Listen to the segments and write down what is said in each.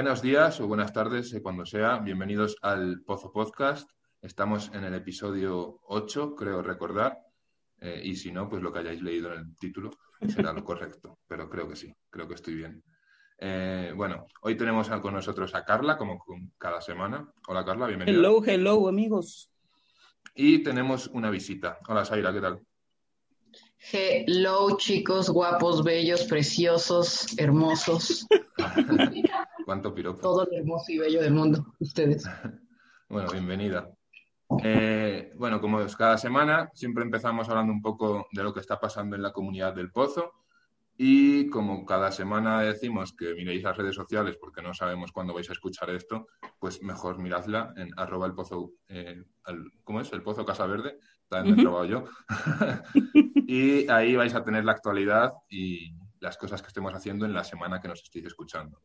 Buenos días o buenas tardes, eh, cuando sea. Bienvenidos al Pozo Podcast. Estamos en el episodio 8, creo recordar. Eh, y si no, pues lo que hayáis leído en el título será lo correcto. Pero creo que sí, creo que estoy bien. Eh, bueno, hoy tenemos con nosotros a Carla, como cada semana. Hola Carla, bienvenida. Hello, hello, amigos. Y tenemos una visita. Hola Zaira, ¿qué tal? Hello, chicos, guapos, bellos, preciosos, hermosos. ¿Cuánto piropo? Todo lo hermoso y bello del mundo, ustedes. bueno, bienvenida. Eh, bueno, como es cada semana, siempre empezamos hablando un poco de lo que está pasando en la comunidad del Pozo. Y como cada semana decimos que miréis las redes sociales porque no sabemos cuándo vais a escuchar esto, pues mejor miradla en arroba el pozo, eh, ¿cómo es? El pozo Casa Verde, también me he probado yo. y ahí vais a tener la actualidad y las cosas que estemos haciendo en la semana que nos estéis escuchando.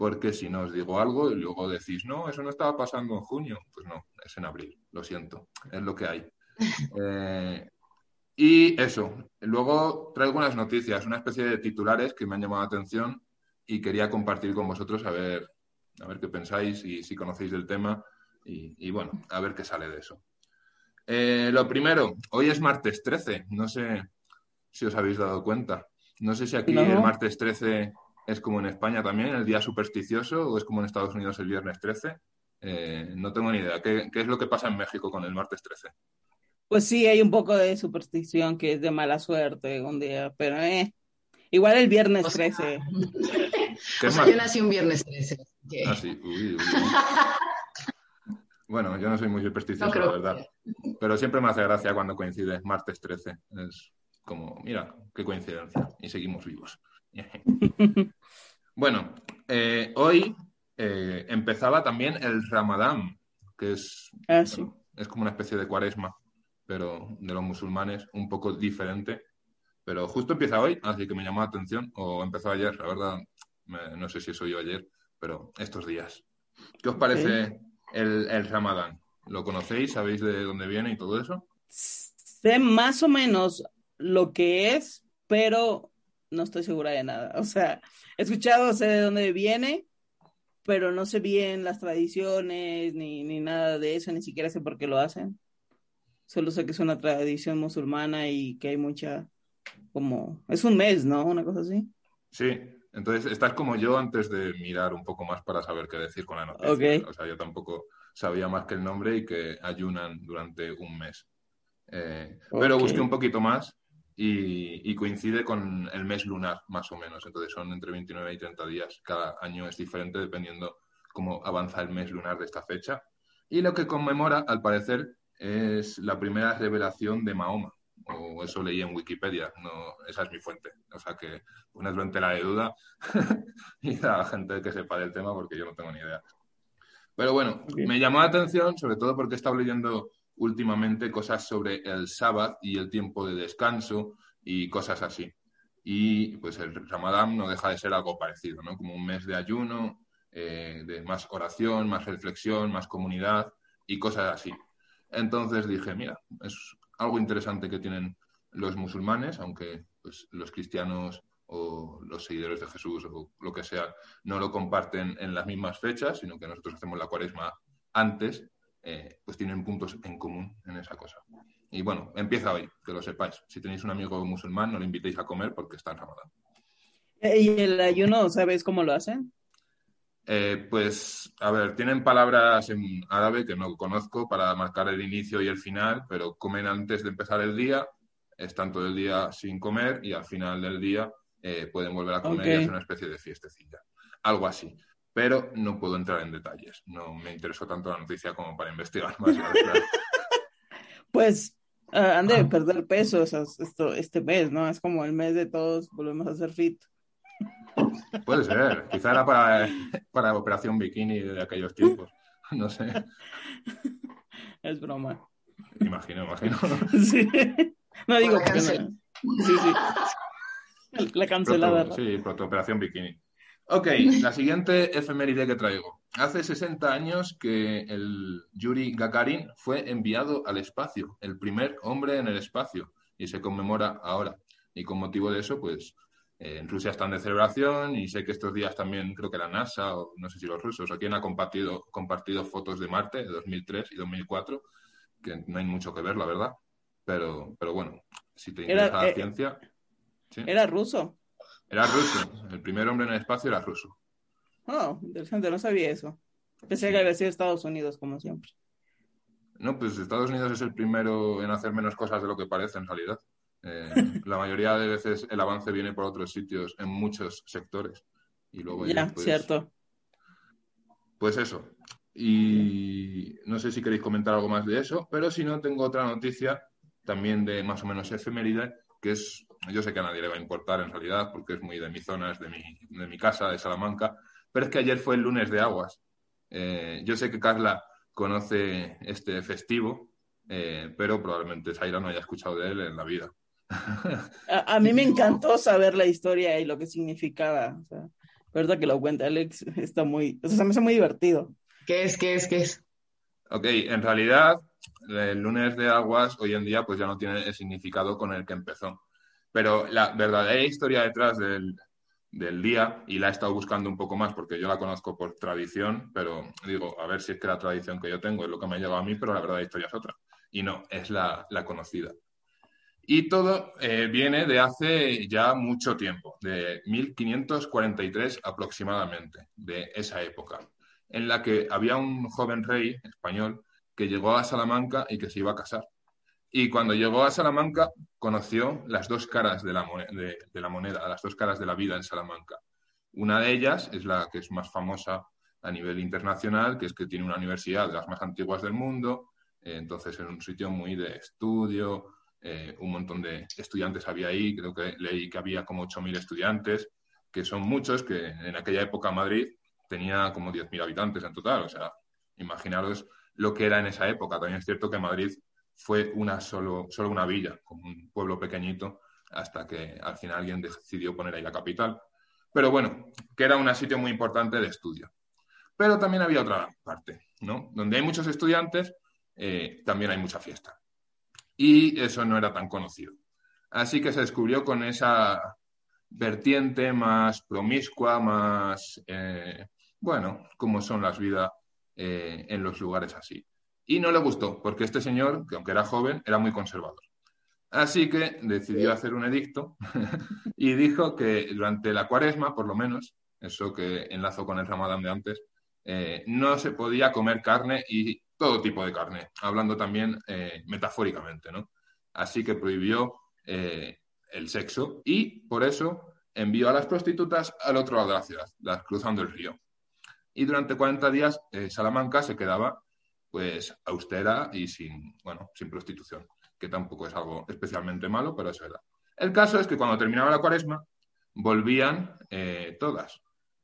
Porque si no os digo algo y luego decís, no, eso no estaba pasando en junio, pues no, es en abril, lo siento, es lo que hay. Eh, y eso, luego traigo unas noticias, una especie de titulares que me han llamado la atención y quería compartir con vosotros a ver, a ver qué pensáis y si conocéis del tema y, bueno, a ver qué sale de eso. Eh, lo primero, hoy es martes 13, no sé si os habéis dado cuenta. No sé si aquí el martes 13 es como en España también, el día supersticioso, o es como en Estados Unidos el viernes 13. Eh, no tengo ni idea. ¿Qué, ¿Qué, es lo que pasa en México con el martes 13? Pues sí, hay un poco de superstición que es de mala suerte un día, pero eh, igual el viernes 13. o sea, yo nací un viernes 13. Ah, sí. bueno, yo no soy muy supersticioso, la verdad. Pero siempre me hace gracia cuando coincide martes 13. Es como, mira, qué coincidencia. Y seguimos vivos. bueno, eh, hoy eh, empezaba también el Ramadán, que es, ah, sí. es como una especie de cuaresma pero de los musulmanes, un poco diferente. Pero justo empieza hoy, así que me llamó la atención, o empezó ayer, la verdad, no sé si eso yo ayer, pero estos días. ¿Qué os parece el, el Ramadán? ¿Lo conocéis? ¿Sabéis de dónde viene y todo eso? Sé más o menos lo que es, pero no estoy segura de nada. O sea, he escuchado, sé de dónde viene, pero no sé bien las tradiciones ni, ni nada de eso, ni siquiera sé por qué lo hacen. Solo sé que es una tradición musulmana y que hay mucha, como, es un mes, ¿no? Una cosa así. Sí, entonces estás como yo antes de mirar un poco más para saber qué decir con la noticia. O sea, yo tampoco sabía más que el nombre y que ayunan durante un mes. Eh, pero busqué un poquito más y, y, coincide con el mes lunar, más o menos. Entonces son entre 29 y 30 días. Cada año es diferente dependiendo cómo avanza el mes lunar de esta fecha. Y lo que conmemora, al parecer, es la primera revelación de Mahoma, o eso leí en Wikipedia, no, esa es mi fuente. O sea que en tela de duda y a la gente que sepa del tema porque yo no tengo ni idea. Pero bueno, me llamó la atención sobre todo porque he estado leyendo últimamente cosas sobre el sábado y el tiempo de descanso y cosas así. Y pues el Ramadán no deja de ser algo parecido, ¿no? Como un mes de ayuno, eh, de más oración, más reflexión, más comunidad y cosas así. Entonces dije, mira, es algo interesante que tienen los musulmanes, aunque pues, los cristianos o los seguidores de Jesús o lo que sea no lo comparten en las mismas fechas, sino que nosotros hacemos la cuaresma antes, eh, pues tienen puntos en común en esa cosa. Y bueno, empieza hoy, que lo sepáis. Si tenéis un amigo musulmán, no le invitéis a comer porque está en Ramadán. ¿Y el ayuno, sabes cómo lo hacen? Eh, pues, a ver, tienen palabras en árabe que no conozco para marcar el inicio y el final, pero comen antes de empezar el día, están todo el día sin comer y al final del día eh, pueden volver a comer y hacer una especie de fiestecilla. Algo así. Pero no puedo entrar en detalles. No me interesó tanto la noticia como para investigar más. pues Uh, han de ah. perder peso esto, este mes, ¿no? Es como el mes de todos volvemos a ser fit. Puede ser, quizá era para, para Operación Bikini de aquellos tiempos, no sé. Es broma. Imagino, imagino. Sí. No digo que no. Sí, sí. La cancelada. sí, Operación Bikini. Ok, la siguiente efeméride que traigo. Hace 60 años que el Yuri Gagarin fue enviado al espacio, el primer hombre en el espacio, y se conmemora ahora. Y con motivo de eso, pues eh, en Rusia están de celebración y sé que estos días también creo que la NASA o no sé si los rusos o quién ha compartido, compartido fotos de Marte de 2003 y 2004, que no hay mucho que ver, la verdad. Pero, pero bueno, si te interesa la eh, ciencia. Era ruso. Era ruso. El primer hombre en el espacio era ruso. Oh, interesante, no sabía eso. Pensé que había sido Estados Unidos, como siempre. No, pues Estados Unidos es el primero en hacer menos cosas de lo que parece en realidad. Eh, la mayoría de veces el avance viene por otros sitios en muchos sectores. Y luego ya, pues, cierto. Pues eso. Y no sé si queréis comentar algo más de eso, pero si no, tengo otra noticia también de más o menos efeméride, que es yo sé que a nadie le va a importar en realidad, porque es muy de mi zona, es de mi, de mi casa, de Salamanca, pero es que ayer fue el lunes de aguas. Eh, yo sé que Carla conoce este festivo, eh, pero probablemente Zaira no haya escuchado de él en la vida. a, mí me encantó saber la historia y lo que significaba. O sea, verdad que lo cuenta Alex, está muy, o sea, se me hace muy divertido. ¿Qué es, qué es, qué es? Ok, en realidad el lunes de aguas hoy en día pues ya no tiene el significado con el que empezó. Pero la verdadera historia detrás del, día, y la he estado buscando un poco más porque yo la conozco por tradición, pero digo, a ver si es que la tradición que yo tengo es lo que me ha llevado a mí, pero la verdadera historia es otra. Y no, es la, conocida. Y todo eh, viene de hace ya mucho tiempo, de 1543 aproximadamente, de esa época, en la que había un joven rey español que llegó a Salamanca y que se iba a casar. Y cuando llegó a Salamanca, conoció las dos caras de la, moneda, las dos caras de la vida en Salamanca. Una de ellas es la que es más famosa a nivel internacional, que es que tiene una universidad de las más antiguas del mundo, eh, entonces en un sitio muy de estudio, eh, un montón de estudiantes había ahí, creo que leí que había como 8.000 estudiantes, que son muchos, que en aquella época Madrid tenía como 10.000 habitantes en total, o sea, imaginaros lo que era en esa época. También es cierto que Madrid fue una solo, solo una villa, como un pueblo pequeñito, hasta que al final alguien decidió poner ahí la capital. Pero bueno, que era un sitio muy importante de estudio. Pero también había otra parte, ¿no? Donde hay muchos estudiantes, eh, también hay mucha fiesta. Y eso no era tan conocido. Así que se descubrió con esa vertiente más promiscua, más, eh, bueno, como son las vidas eh, en los lugares así. Y no le gustó, porque este señor, que aunque era joven, era muy conservador. Así que decidió hacer un edicto y dijo que durante la cuaresma, por lo menos, eso que enlazo con el ramadán de antes, eh, no se podía comer carne y todo tipo de carne, hablando también eh, metafóricamente, ¿no? Así que prohibió eh, el sexo y por eso envió a las prostitutas al otro lado de la ciudad, las cruzando el río. Y durante 40 días Salamanca se quedaba pues austera y sin, bueno, sin prostitución, que tampoco es algo especialmente malo, pero eso era. El caso es que cuando terminaba la cuaresma, volvían eh, todas.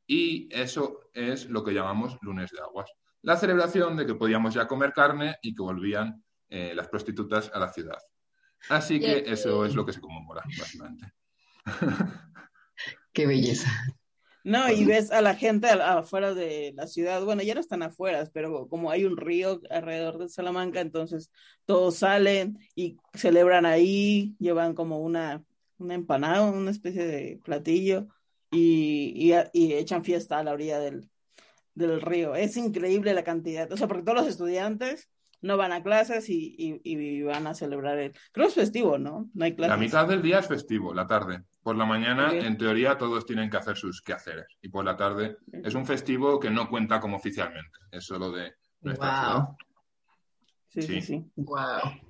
Y eso es lo que llamamos lunes de aguas. La celebración de que podíamos ya comer carne y que volvían eh, las prostitutas a la ciudad. Así que eso es lo que se conmemora, básicamente. Qué belleza. No, y ves a la gente afuera de la ciudad, bueno, ya no están afuera, pero como hay un río alrededor de Salamanca, entonces todos salen y celebran ahí, llevan como una, una empanada, una especie de platillo y, y, echan fiesta a la orilla del, del río. Es increíble la cantidad, o sea, porque todos los estudiantes no van a clases y, y, van a celebrar el... Creo que es festivo, ¿no? No hay clases. La mitad del día es festivo, la tarde. Por la mañana, en teoría, todos tienen que hacer sus quehaceres. Y por la tarde es un festivo que no cuenta como oficialmente. Es solo de nuestra wow. Sí, sí, sí, Wow.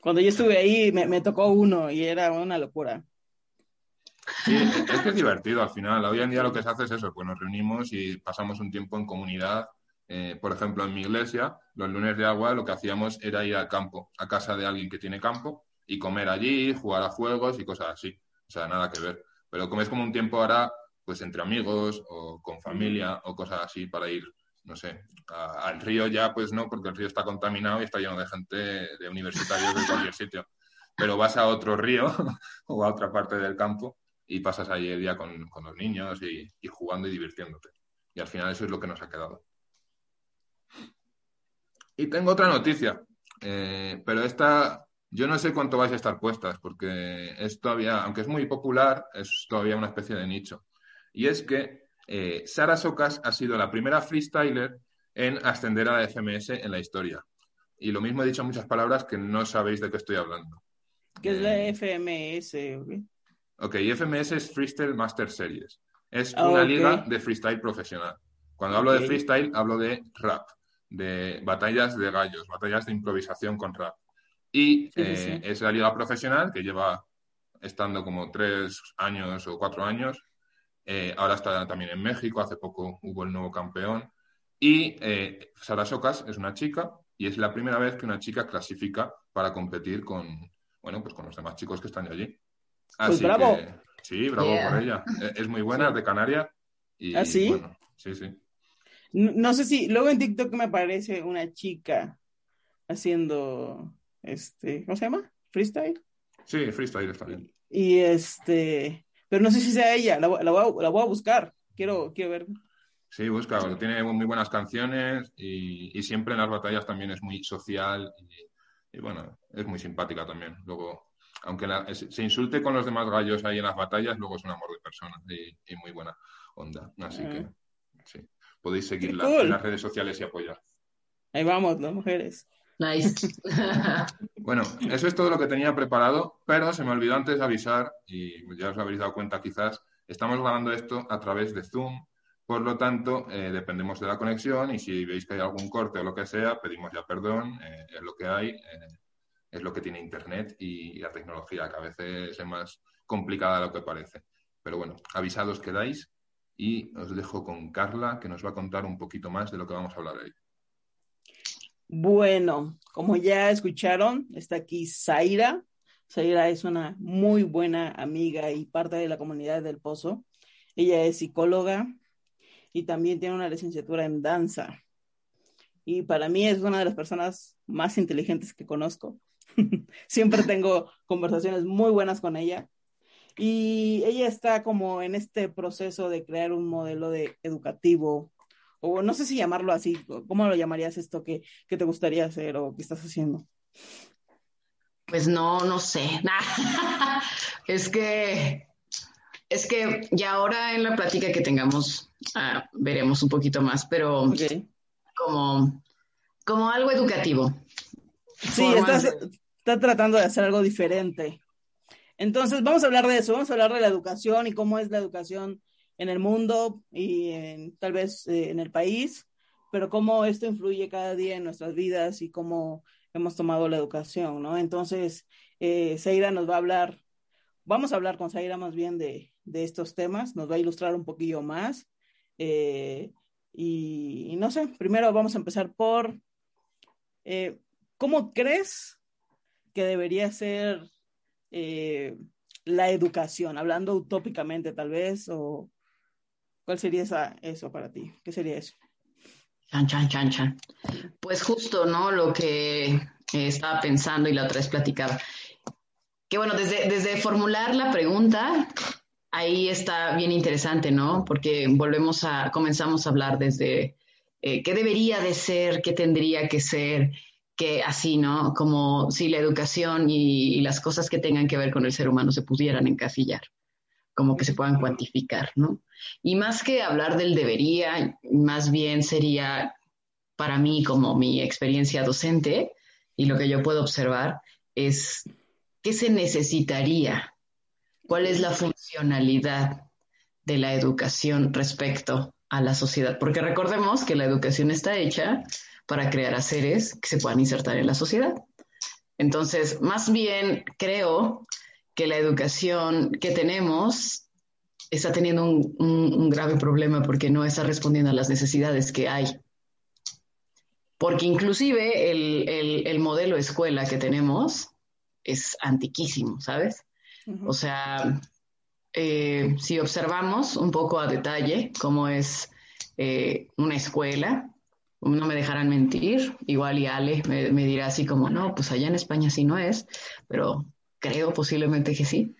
Cuando yo estuve ahí, me, tocó uno y era una locura. Sí, es que es divertido al final. Hoy en día lo que se hace es eso, pues nos reunimos y pasamos un tiempo en comunidad eh, por ejemplo, en mi iglesia, los lunes de agua lo que hacíamos era ir al campo, a casa de alguien que tiene campo y comer allí, jugar a juegos y cosas así. O sea, nada que ver. Pero como es como un tiempo ahora, pues entre amigos o con familia o cosas así para ir, no sé, al río ya, pues no, porque el río está contaminado y está lleno de gente, de universitarios de cualquier sitio. Pero vas a otro río o a otra parte del campo y pasas ahí el día con, los niños y, y jugando y divirtiéndote. Y al final eso es lo que nos ha quedado. Y tengo otra noticia, eh, pero esta yo no sé cuánto vais a estar puestas, porque es todavía, aunque es muy popular, es todavía una especie de nicho. Y es que eh, Sara Socas ha sido la primera freestyler en ascender a la FMS en la historia. Y lo mismo he dicho en muchas palabras que no sabéis de qué estoy hablando. ¿Qué es la eh, FMS? Ok, FMS es Freestyle Master Series. Es ah, una liga de freestyle profesional. Cuando hablo de freestyle, hablo de rap de batallas de gallos, batallas de improvisación con rap. Y eh, es la liga profesional que lleva estando como tres años o cuatro años. Eh, ahora está también en México, hace poco hubo el nuevo campeón. Y eh, Sara Socas es una chica y es la primera vez que una chica clasifica para competir con, bueno, pues con los demás chicos que están allí. Pues Así bravo. sí, bravo por ella. Es muy buena, es de Canarias. Y, ¿Ah, sí? sí, sí. No, sé si, luego en TikTok me aparece una chica haciendo, este, ¿cómo se llama? ¿Freestyle? Sí, freestyle está bien. Y este, pero no sé si sea ella, la, la, voy, a, la voy a buscar, quiero, quiero ver. Sí, busca, tiene muy buenas canciones y, y, siempre en las batallas también es muy social y, bueno, es muy simpática también. Luego, aunque se insulte con los demás gallos ahí en las batallas, luego es un amor de persona y, muy buena onda. Así que, sí podéis seguirla en las redes sociales y apoyar. Ahí vamos, las mujeres. Nice. bueno, eso es todo lo que tenía preparado, pero se me olvidó antes avisar, y ya os habréis dado cuenta quizás, estamos grabando esto a través de Zoom, por lo tanto, eh, dependemos de la conexión y si veis que hay algún corte o lo que sea, pedimos ya perdón, eh, es lo que hay, eh, es lo que tiene Internet y, la tecnología, que a veces es más complicada de lo que parece. Pero bueno, avisados quedáis y os dejo con Carla, que nos va a contar un poquito más de lo que vamos a hablar hoy. Bueno, como ya escucharon, está aquí Zaira. Zaira es una muy buena amiga y parte de la comunidad del Pozo. Ella es psicóloga y también tiene una licenciatura en danza. Y para mí es una de las personas más inteligentes que conozco. Siempre tengo conversaciones muy buenas con ella y ella está como en este proceso de crear un modelo de educativo, o no sé si llamarlo así, ¿cómo lo llamarías esto que, te gustaría hacer o que estás haciendo? Pues no, no sé. es que, es que ya ahora en la plática que tengamos ah, veremos un poquito más, pero como, como algo educativo. Sí, estás, está tratando de hacer algo diferente. Entonces, vamos a hablar de eso, vamos a hablar de la educación y cómo es la educación en el mundo y tal vez eh, en el país, pero cómo esto influye cada día en nuestras vidas y cómo hemos tomado la educación, ¿no? Entonces, eh, Zaira nos va a hablar, vamos a hablar con Zaira más bien de, estos temas, nos va a ilustrar un poquillo más. Eh, y, no sé, primero vamos a empezar por, eh, ¿cómo crees que debería ser eh, la educación, hablando utópicamente tal vez, o cuál sería esa, eso para ti? ¿Qué sería eso? Chan, chan, chan, chan. Pues justo, ¿no? Lo que estaba pensando y la otra vez platicaba. Que bueno, desde, desde formular la pregunta, ahí está bien interesante, ¿no? Porque volvemos a, comenzamos a hablar desde eh, qué debería de ser, qué tendría que ser, que así, ¿no? Como si la educación y, las cosas que tengan que ver con el ser humano se pudieran encasillar, como que se puedan cuantificar, ¿no? Y más que hablar del debería, más bien sería para mí como mi experiencia docente y lo que yo puedo observar es qué se necesitaría, cuál es la funcionalidad de la educación respecto a la sociedad, porque recordemos que la educación está hecha para crear a seres que se puedan insertar en la sociedad. Entonces, más bien creo que la educación que tenemos está teniendo un, grave problema porque no está respondiendo a las necesidades que hay porque inclusive el, modelo de escuela que tenemos es antiquísimo, ¿sabes? O sea, eh, si observamos un poco a detalle cómo es eh, una escuela, no me dejarán mentir, igual y Ale me, me, dirá así como, no, pues allá en España sí no es, pero creo posiblemente que sí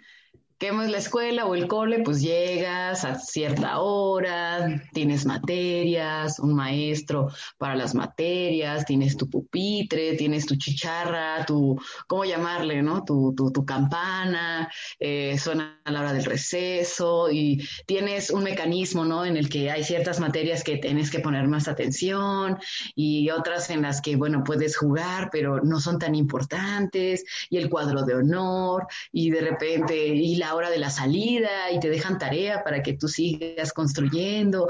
es la escuela o el cole, pues llegas a cierta hora, tienes materias, un maestro para las materias, tienes tu pupitre, tienes tu chicharra, tu, ¿cómo llamarle, no? Tu, tu, tu campana, eh, suena a la hora del receso y tienes un mecanismo, ¿no? En el que hay ciertas materias que tienes que poner más atención y otras en las que, bueno, puedes jugar, pero no son tan importantes y el cuadro de honor y de repente, hora de la salida y te dejan tarea para que tú sigas construyendo,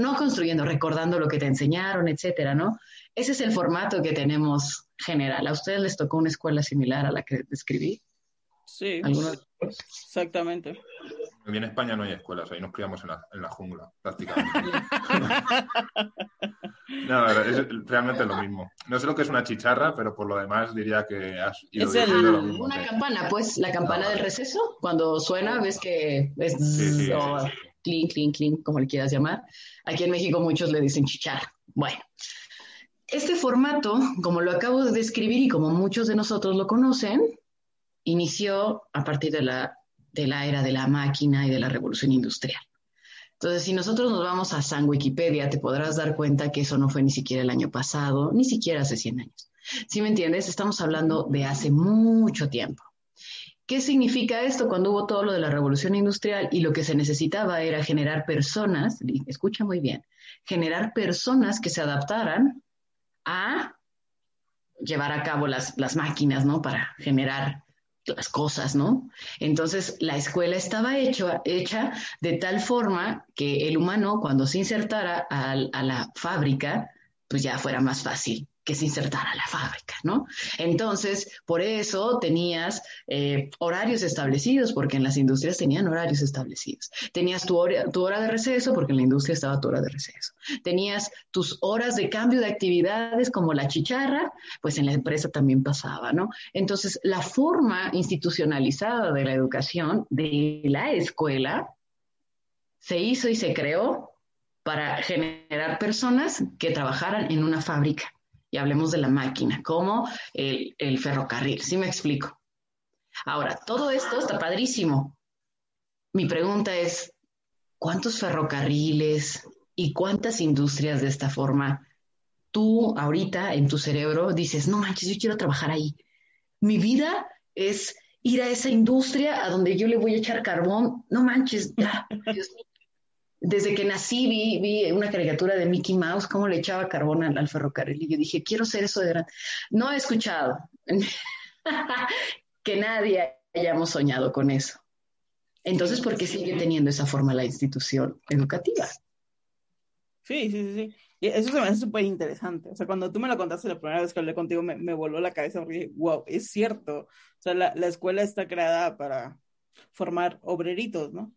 no construyendo, recordando lo que te enseñaron, etcétera, ¿no? Ese es el formato que tenemos general. ¿A ustedes les tocó una escuela similar a la que describí? Sí, exactamente. En España no hay escuelas, ahí nos criamos en la, en la jungla, prácticamente. no, es realmente lo mismo. No sé lo que es una chicharra, pero por lo demás diría que has ido es lo mismo. Una campana, pues, la campana del receso, cuando suena, ves que es sí, clean, clean, clean, como le quieras llamar. Aquí en México muchos le dicen chicharra. Bueno, este formato, como lo acabo de describir y como muchos de nosotros lo conocen, inició a partir de la de la era de la máquina y de la revolución industrial. Entonces, si nosotros nos vamos a San Wikipedia, te podrás dar cuenta que eso no fue ni siquiera el año pasado, ni siquiera hace 100 años. ¿Sí me entiendes? Estamos hablando de hace mucho tiempo. ¿Qué significa esto cuando hubo todo lo de la revolución industrial y lo que se necesitaba era generar personas, escucha muy bien, generar personas que se adaptaran a llevar a cabo las, las máquinas, ¿no? Para generar las cosas, ¿no? Entonces, la escuela estaba hecho, hecha de tal forma que el humano, cuando se insertara a la fábrica, pues ya fuera más fácil que se insertara la fábrica, ¿no? Entonces, por eso tenías eh, horarios establecidos, porque en las industrias tenían horarios establecidos. Tenías tu hora, tu hora de receso, porque en la industria estaba tu hora de receso. Tenías tus horas de cambio de actividades, como la chicharra, pues en la empresa también pasaba, ¿no? Entonces, la forma institucionalizada de la educación, de la escuela, se hizo y se creó para generar personas que trabajaran en una fábrica hablemos de la máquina, como el, ferrocarril, ¿sí me explico? Ahora, todo esto está padrísimo. Mi pregunta es, ¿cuántos ferrocarriles y cuántas industrias de esta forma tú ahorita en tu cerebro dices, no manches, yo quiero trabajar ahí? Mi vida es ir a esa industria a donde yo le voy a echar carbón, no manches, ya, Dios mío, desde que nací vi, vi, una caricatura de Mickey Mouse, cómo le echaba carbón al, ferrocarril. Y yo dije, quiero ser eso de grande. No he escuchado que nadie hayamos soñado con eso. Entonces, ¿por qué sigue teniendo esa forma la institución educativa? Sí, sí, sí. Y eso se me hace súper interesante. O sea, cuando tú me lo contaste la primera vez que hablé contigo, me, me voló la cabeza porque dije, wow, es cierto. O sea, la, la escuela está creada para formar obreritos, ¿no?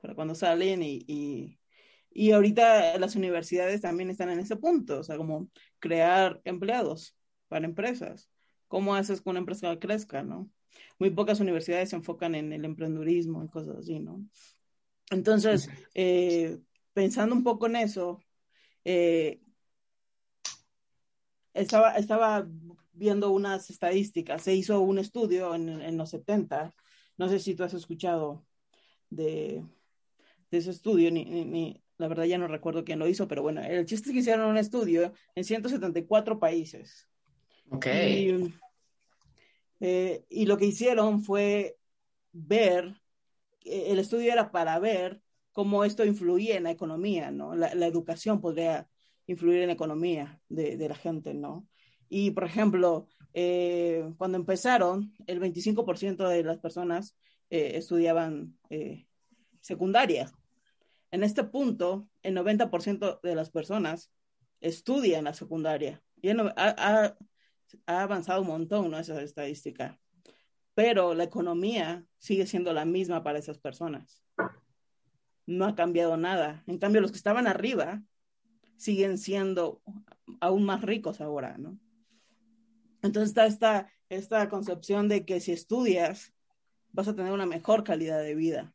Para cuando salen y, y, y, ahorita las universidades también están en ese punto, o sea, como crear empleados para empresas. ¿Cómo haces que una empresa crezca, no? Muy pocas universidades se enfocan en el emprendurismo y cosas así, ¿no? Entonces, eh, pensando un poco en eso, eh, estaba, estaba viendo unas estadísticas, se hizo un estudio en, en los 70, no sé si tú has escuchado de, de ese estudio, ni, ni, la verdad ya no recuerdo quién lo hizo, pero bueno, el chiste es que hicieron un estudio en 174 países. Ok. Y, eh, y lo que hicieron fue ver, el estudio era para ver cómo esto influía en la economía, ¿no? La, la educación podría influir en la economía de, de, la gente, ¿no? Y, por ejemplo, eh, cuando empezaron, el 25% de las personas eh, estudiaban eh, secundaria. En este punto, el 90% de las personas estudian la secundaria. Y ha, avanzado un montón ¿no? esa estadística. Pero la economía sigue siendo la misma para esas personas. No ha cambiado nada. En cambio, los que estaban arriba siguen siendo aún más ricos ahora, ¿no? Entonces está esta, esta concepción de que si estudias vas a tener una mejor calidad de vida.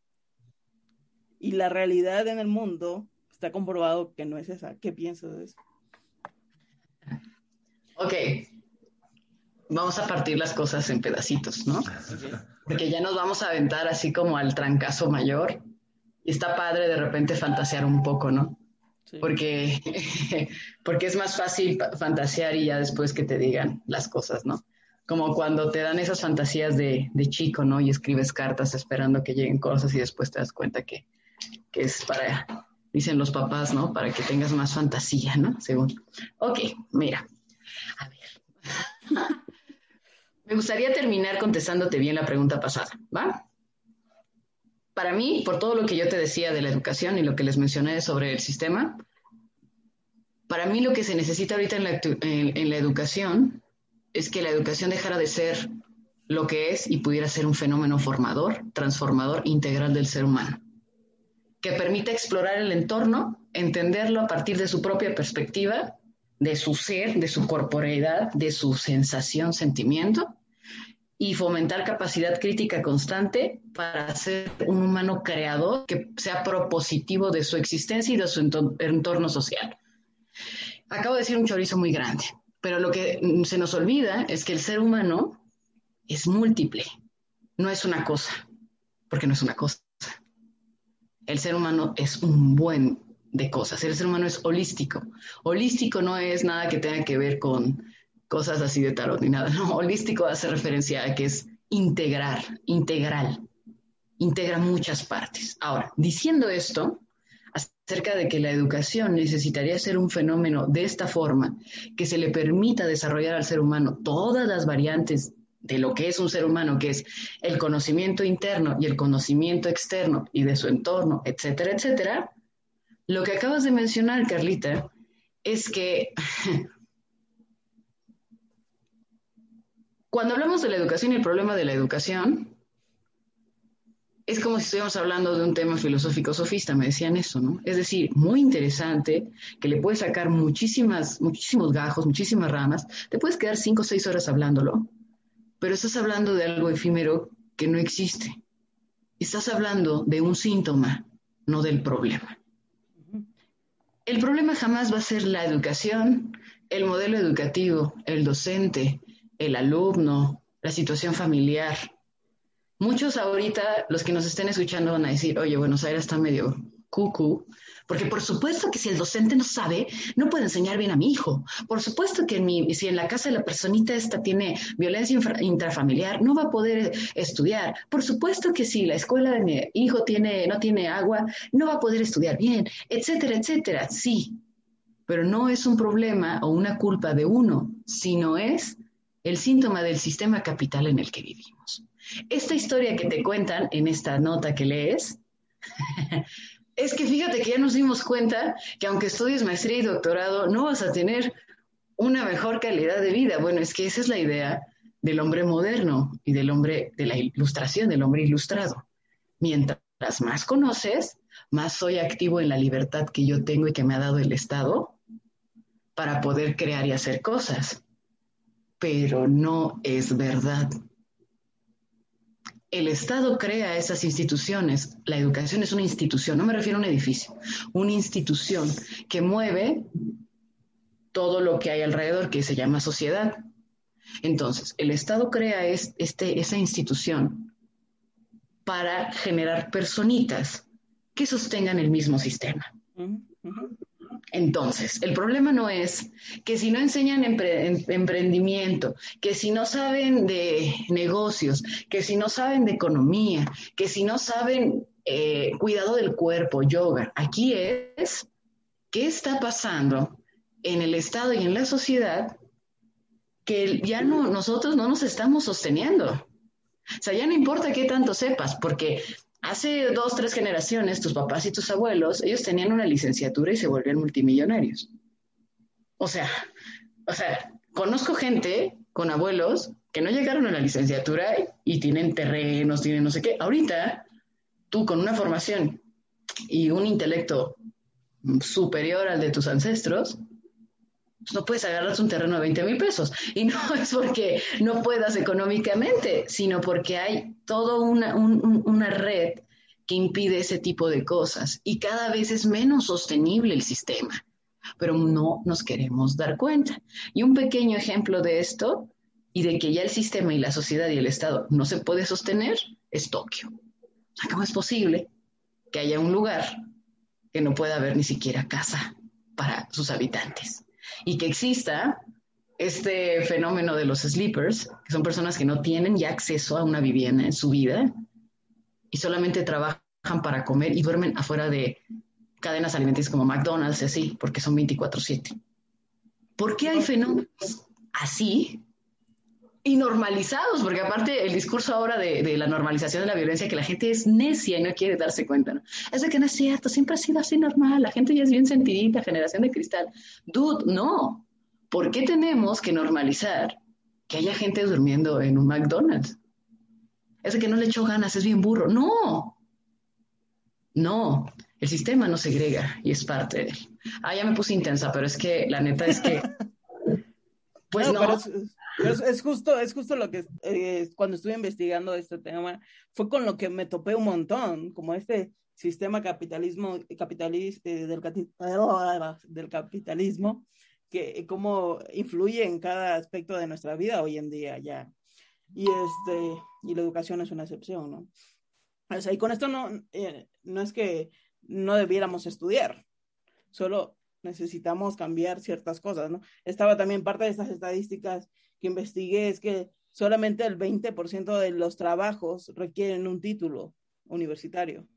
Y la realidad en el mundo está comprobado que no es esa. ¿Qué piensas de eso? Ok, vamos a partir las cosas en pedacitos, ¿no? Porque ya nos vamos a aventar así como al trancazo mayor. Y está padre de repente fantasear un poco, ¿no? Porque, porque es más fácil fantasear y ya después que te digan las cosas, ¿no? Como cuando te dan esas fantasías de, de chico, ¿no? Y escribes cartas esperando que lleguen cosas y después te das cuenta que, que es para, dicen los papás, ¿no? Para que tengas más fantasía, ¿no? Según. Ok, mira. A ver. Me gustaría terminar contestándote bien la pregunta pasada, ¿va? Para mí, por todo lo que yo te decía de la educación y lo que les mencioné sobre el sistema, para mí lo que se necesita ahorita en la, en la educación es que la educación dejara de ser lo que es y pudiera ser un fenómeno formador, transformador, integral del ser humano, que permita explorar el entorno, entenderlo a partir de su propia perspectiva de su ser, de su corporeidad, de su sensación, sentimiento, y fomentar capacidad crítica constante para ser un humano creador que sea propositivo de su existencia y de su entorno social. Acabo de decir un chorizo muy grande, pero lo que se nos olvida es que el ser humano es múltiple, no es una cosa, porque no es una cosa. El ser humano es un buen de cosas. El ser humano es holístico. Holístico no es nada que tenga que ver con cosas así de tarot ni nada. No, holístico hace referencia a que es integrar, integral. Integra muchas partes. Ahora, diciendo esto, acerca de que la educación necesitaría ser un fenómeno de esta forma, que se le permita desarrollar al ser humano todas las variantes de lo que es un ser humano, que es el conocimiento interno y el conocimiento externo y de su entorno, etcétera, etcétera, lo que acabas de mencionar, Carlita, es que cuando hablamos de la educación y el problema de la educación, es como si estuviéramos hablando de un tema filosófico sofista, me decían eso, ¿no? Es decir, muy interesante, que le puedes sacar muchísimas, muchísimos gajos, muchísimas ramas, te puedes quedar cinco o seis horas hablándolo, pero estás hablando de algo efímero que no existe. Estás hablando de un síntoma, no del problema. El problema jamás va a ser la educación, el modelo educativo, el docente, el alumno, la situación familiar. Muchos ahorita, los que nos estén escuchando, van a decir, oye, Buenos Aires está medio cucu, porque por supuesto que si el docente no sabe, no puede enseñar bien a mi hijo. Por supuesto que si en la casa de la personita esta tiene violencia intrafamiliar, no va a poder estudiar. Por supuesto que si la escuela de mi hijo tiene, no tiene agua, no va a poder estudiar bien, etcétera, etcétera. Sí, pero no es un problema o una culpa de uno, sino es el síntoma del sistema capital en el que vivimos. Esta historia que te cuentan en esta nota que lees Es que fíjate que ya nos dimos cuenta que aunque estudies maestría y doctorado, no vas a tener una mejor calidad de vida. Bueno, es que esa es la idea del hombre moderno y del hombre de la ilustración, del hombre ilustrado. Mientras más conoces, más soy activo en la libertad que yo tengo y que me ha dado el Estado para poder crear y hacer cosas. Pero no es verdad el Estado crea esas instituciones. La educación es una institución, no me refiero a un edificio, una institución que mueve todo lo que hay alrededor, que se llama sociedad. Entonces, el Estado crea este, esa institución para generar personitas que sostengan el mismo sistema. Entonces, el problema no es que si no enseñan emprendimiento, que si no saben de negocios, que si no saben de economía, que si no saben eh, cuidado del cuerpo, yoga. Aquí es qué está pasando en el Estado y en la sociedad que ya no, nosotros no nos estamos sosteniendo. O sea, ya no importa qué tanto sepas, porque hace dos, tres generaciones, tus papás y tus abuelos, ellos tenían una licenciatura y se volvían multimillonarios. O sea, o sea, conozco gente con abuelos que no llegaron a la licenciatura y tienen terrenos, tienen no sé qué. Ahorita, tú con una formación y un intelecto superior al de tus ancestros, no puedes agarrarte un terreno de 20 mil pesos. Y no es porque no puedas económicamente, sino porque hay toda una, una red que impide ese tipo de cosas y cada vez es menos sostenible el sistema, pero no nos queremos dar cuenta. Y un pequeño ejemplo de esto y de que ya el sistema y la sociedad y el Estado no se puede sostener es Tokio. ¿Cómo es posible que haya un lugar que no pueda haber ni siquiera casa para sus habitantes? Y que exista este fenómeno de los sleepers, que son personas que no tienen ya acceso a una vivienda en su vida y solamente trabajan para comer y duermen afuera de cadenas alimenticias como McDonald's y así, porque son 24/7. ¿Por qué hay fenómenos así y normalizados, porque aparte el discurso ahora de, la normalización de la violencia, que la gente es necia y no quiere darse cuenta, ¿no? Es de que no es cierto, siempre ha sido así normal, la gente ya es bien sentidita, generación de cristal. Dude, no. ¿Por qué tenemos que normalizar que haya gente durmiendo en un McDonald's? Es de que no le echó ganas, es bien burro. No. No. El sistema no segrega y es parte de él. Ah, ya me puse intensa, pero es que la neta es que. Pues no. es, justo, es justo lo que eh, cuando estuve investigando este tema, fue con lo que me topé un montón, como este sistema capitalismo, capitalista eh, del, del capitalismo, que cómo influye en cada aspecto de nuestra vida hoy en día ya. Y este, y la educación es una excepción, ¿no? O sea, y con esto no, eh, no es que no debiéramos estudiar, solo necesitamos cambiar ciertas cosas, ¿no? Estaba también parte de estas estadísticas que investigué, es que solamente el 20% de los trabajos requieren un título universitario,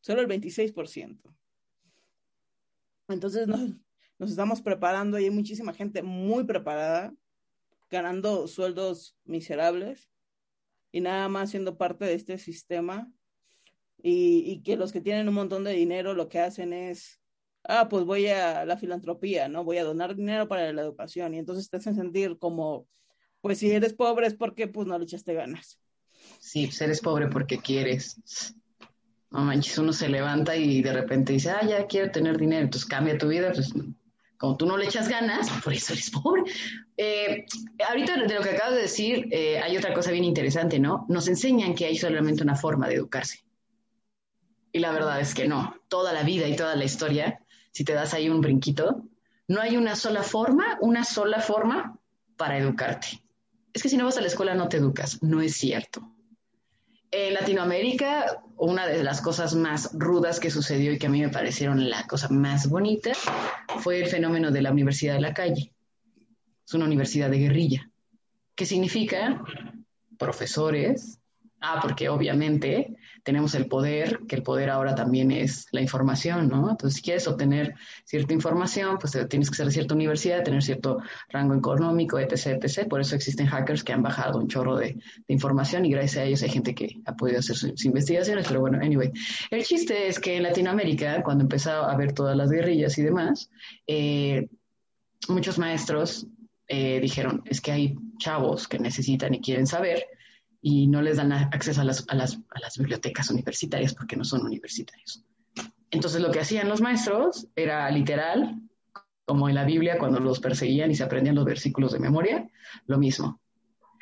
solo el 26%. Entonces nos, estamos preparando y hay muchísima gente muy preparada, ganando sueldos miserables y nada más siendo parte de este sistema y, que los que tienen un montón de dinero lo que hacen es ah, pues voy a la filantropía, ¿no? Voy a donar dinero para la educación y entonces te hacen sentir como, pues si eres pobre es porque pues no le echaste ganas. Sí, pues eres pobre porque quieres. No manches, uno se levanta y de repente dice, ah, ya quiero tener dinero, entonces cambia tu vida, pues como tú no le echas ganas, por eso eres pobre. Eh, ahorita de lo que acabas de decir, eh, hay otra cosa bien interesante, ¿no? Nos enseñan que hay solamente una forma de educarse. Y la verdad es que no. Toda la vida y toda la historia si te das ahí un brinquito, no hay una sola forma, una sola forma para educarte. Es que si no vas a la escuela no te educas, no es cierto. En Latinoamérica, una de las cosas más rudas que sucedió y que a mí me parecieron la cosa más bonita fue el fenómeno de la Universidad de la Calle. Es una universidad de guerrilla. ¿Qué significa? Profesores. Ah, porque obviamente tenemos el poder, que el poder ahora también es la información, ¿no? Entonces, si quieres obtener cierta información, pues eh, tienes que ser cierta universidad, tener cierto rango económico, etc., etc. Por eso existen hackers que han bajado un chorro de, información y gracias a ellos hay gente que ha podido hacer sus, investigaciones, pero bueno, anyway. El chiste es que en Latinoamérica, cuando empezó a haber todas las guerrillas y demás, eh, muchos maestros eh, dijeron, es que hay chavos que necesitan y quieren saber, y no les dan acceso a las, a, las, a las, bibliotecas universitarias porque no son universitarios. Entonces lo que hacían los maestros era literal, como en la Biblia cuando los perseguían y se aprendían los versículos de memoria, lo mismo.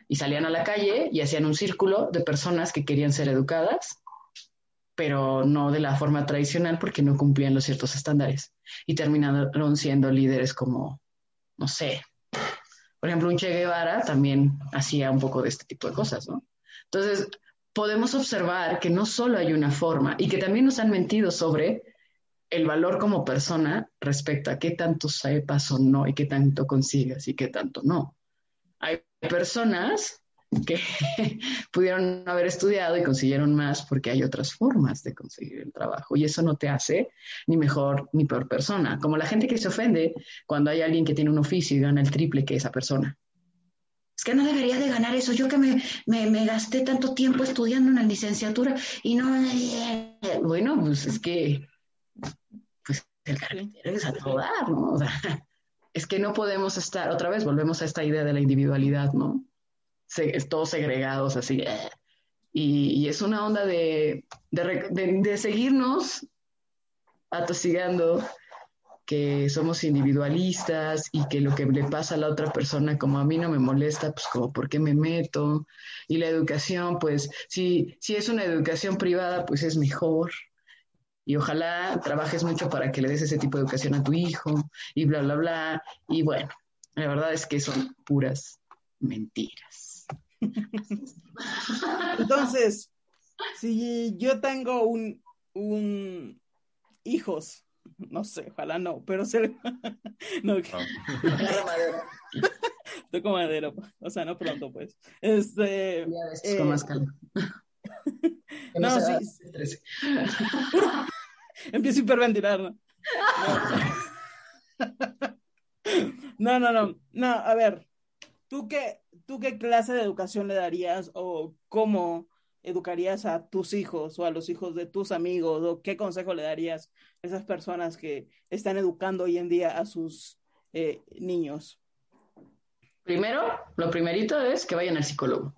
Y salían a la calle y hacían un círculo de personas que querían ser educadas, pero no de la forma tradicional porque no cumplían los ciertos estándares. Y terminaron siendo líderes como, no sé, por ejemplo, un Che Guevara también hacía un poco de este tipo de cosas, ¿no? Entonces, podemos observar que no solo hay una forma y que también nos han mentido sobre el valor como persona respecto a qué tanto sepas o no y qué tanto consigas y qué tanto no. Hay personas que pudieron haber estudiado y consiguieron más porque hay otras formas de conseguir el trabajo y eso no te hace ni mejor ni peor persona. Como la gente que se ofende cuando hay alguien que tiene un oficio y gana el triple que esa persona. Es que no debería de ganar eso. Yo que me, me, gasté tanto tiempo estudiando una licenciatura y no... Bueno, pues es que pues el carpintero es a todo dar, ¿no? O sea, es que no podemos estar, otra vez volvemos a esta idea de la individualidad, ¿no? Todos segregados así. Eh. Y, es una onda de, de, seguirnos atosigando que somos individualistas y que lo que le pasa a la otra persona como a mí no me molesta, pues como por qué me meto. Y la educación, pues si, si es una educación privada, pues es mejor. Y ojalá trabajes mucho para que le des ese tipo de educación a tu hijo y bla, bla, bla. Y bueno, la verdad es que son puras mentiras. Entonces, si yo tengo un, un hijos no sé, ojalá no, pero se no. madera. Toco madera, o sea, no pronto, pues. Este. Ya ves, eh... con más calor. no, no sí. Empiezo a hiperventilar, ¿no? No, no, no. No, a ver. ¿Tú qué, ¿Tú qué clase de educación le darías o cómo educarías a tus hijos o a los hijos de tus amigos o qué consejo le darías a esas personas que están educando hoy en día a sus eh, niños? Primero, lo primerito es que vayan al psicólogo.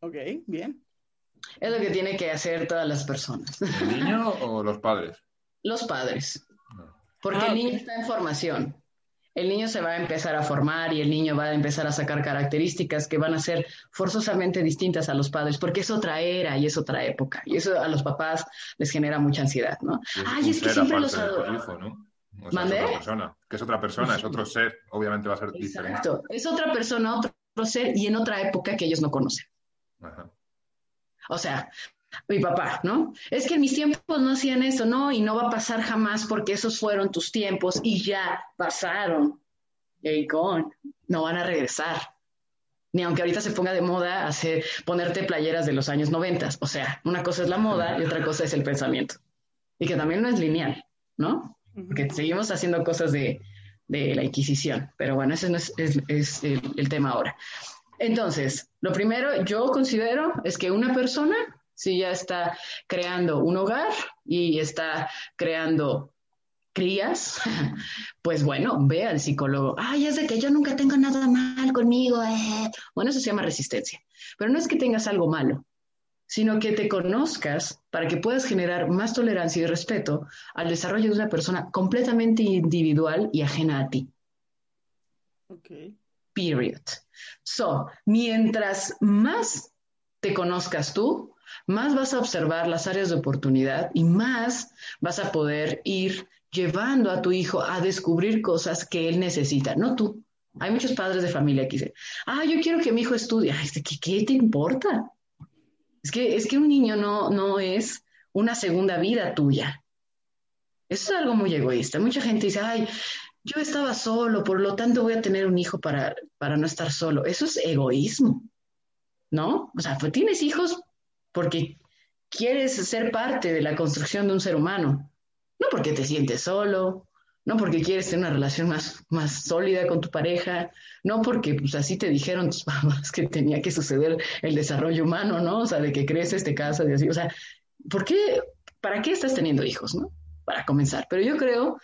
Ok, bien. Es lo que tiene que hacer todas las personas. ¿El niño o los padres? Los padres. Ah. Porque el ah, niño está en formación el niño se va a empezar a formar y el niño va a empezar a sacar características que van a ser forzosamente distintas a los padres, porque es otra era y es otra época. Y eso a los papás les genera mucha ansiedad, ¿no? Ay, es que siempre los ¿no? es otra persona, que es otra persona, es otro ser, obviamente va a ser Exacto. diferente. Es otra persona, otro ser y en otra época que ellos no conocen. Ajá. O sea, mi papá, ¿no? Es que en mis tiempos no hacían eso, ¿no? Y no va a pasar jamás porque esos fueron tus tiempos y ya pasaron. Y gone. No van a regresar. Ni aunque ahorita se ponga de moda hacer, ponerte playeras de los años noventas. O sea, una cosa es la moda y otra cosa es el pensamiento. Y que también no es lineal, ¿no? Porque seguimos haciendo cosas de, la Inquisición. Pero bueno, ese no es, el tema ahora. Entonces, lo primero yo considero es que una persona si ya está creando un hogar y está creando crías, pues bueno, ve al psicólogo. Ay, es de que yo nunca tengo nada mal conmigo. Eh. Bueno, eso se llama resistencia. Pero no es que tengas algo malo, sino que te conozcas para que puedas generar más tolerancia y respeto al desarrollo de una persona completamente individual y ajena a ti. Ok. Period. So, mientras más te conozcas tú, más vas a observar las áreas de oportunidad y más vas a poder ir llevando a tu hijo a descubrir cosas que él necesita, no tú. Hay muchos padres de familia que dicen, ah, yo quiero que mi hijo estudie. ¿qué, ¿qué, te importa? Es que, es que un niño no, no es una segunda vida tuya. Eso es algo muy egoísta. Mucha gente dice, ay, yo estaba solo, por lo tanto voy a tener un hijo para, para no estar solo. Eso es egoísmo, ¿no? O sea, pues tienes hijos porque quieres ser parte de la construcción de un ser humano, no porque te sientes solo, no porque quieres tener una relación más, más sólida con tu pareja, no porque pues así te dijeron tus papás que tenía que suceder el desarrollo humano, ¿no? O sea, de que creces, te casas y así, o sea, ¿por qué, para qué estás teniendo hijos, no? Para comenzar, pero yo creo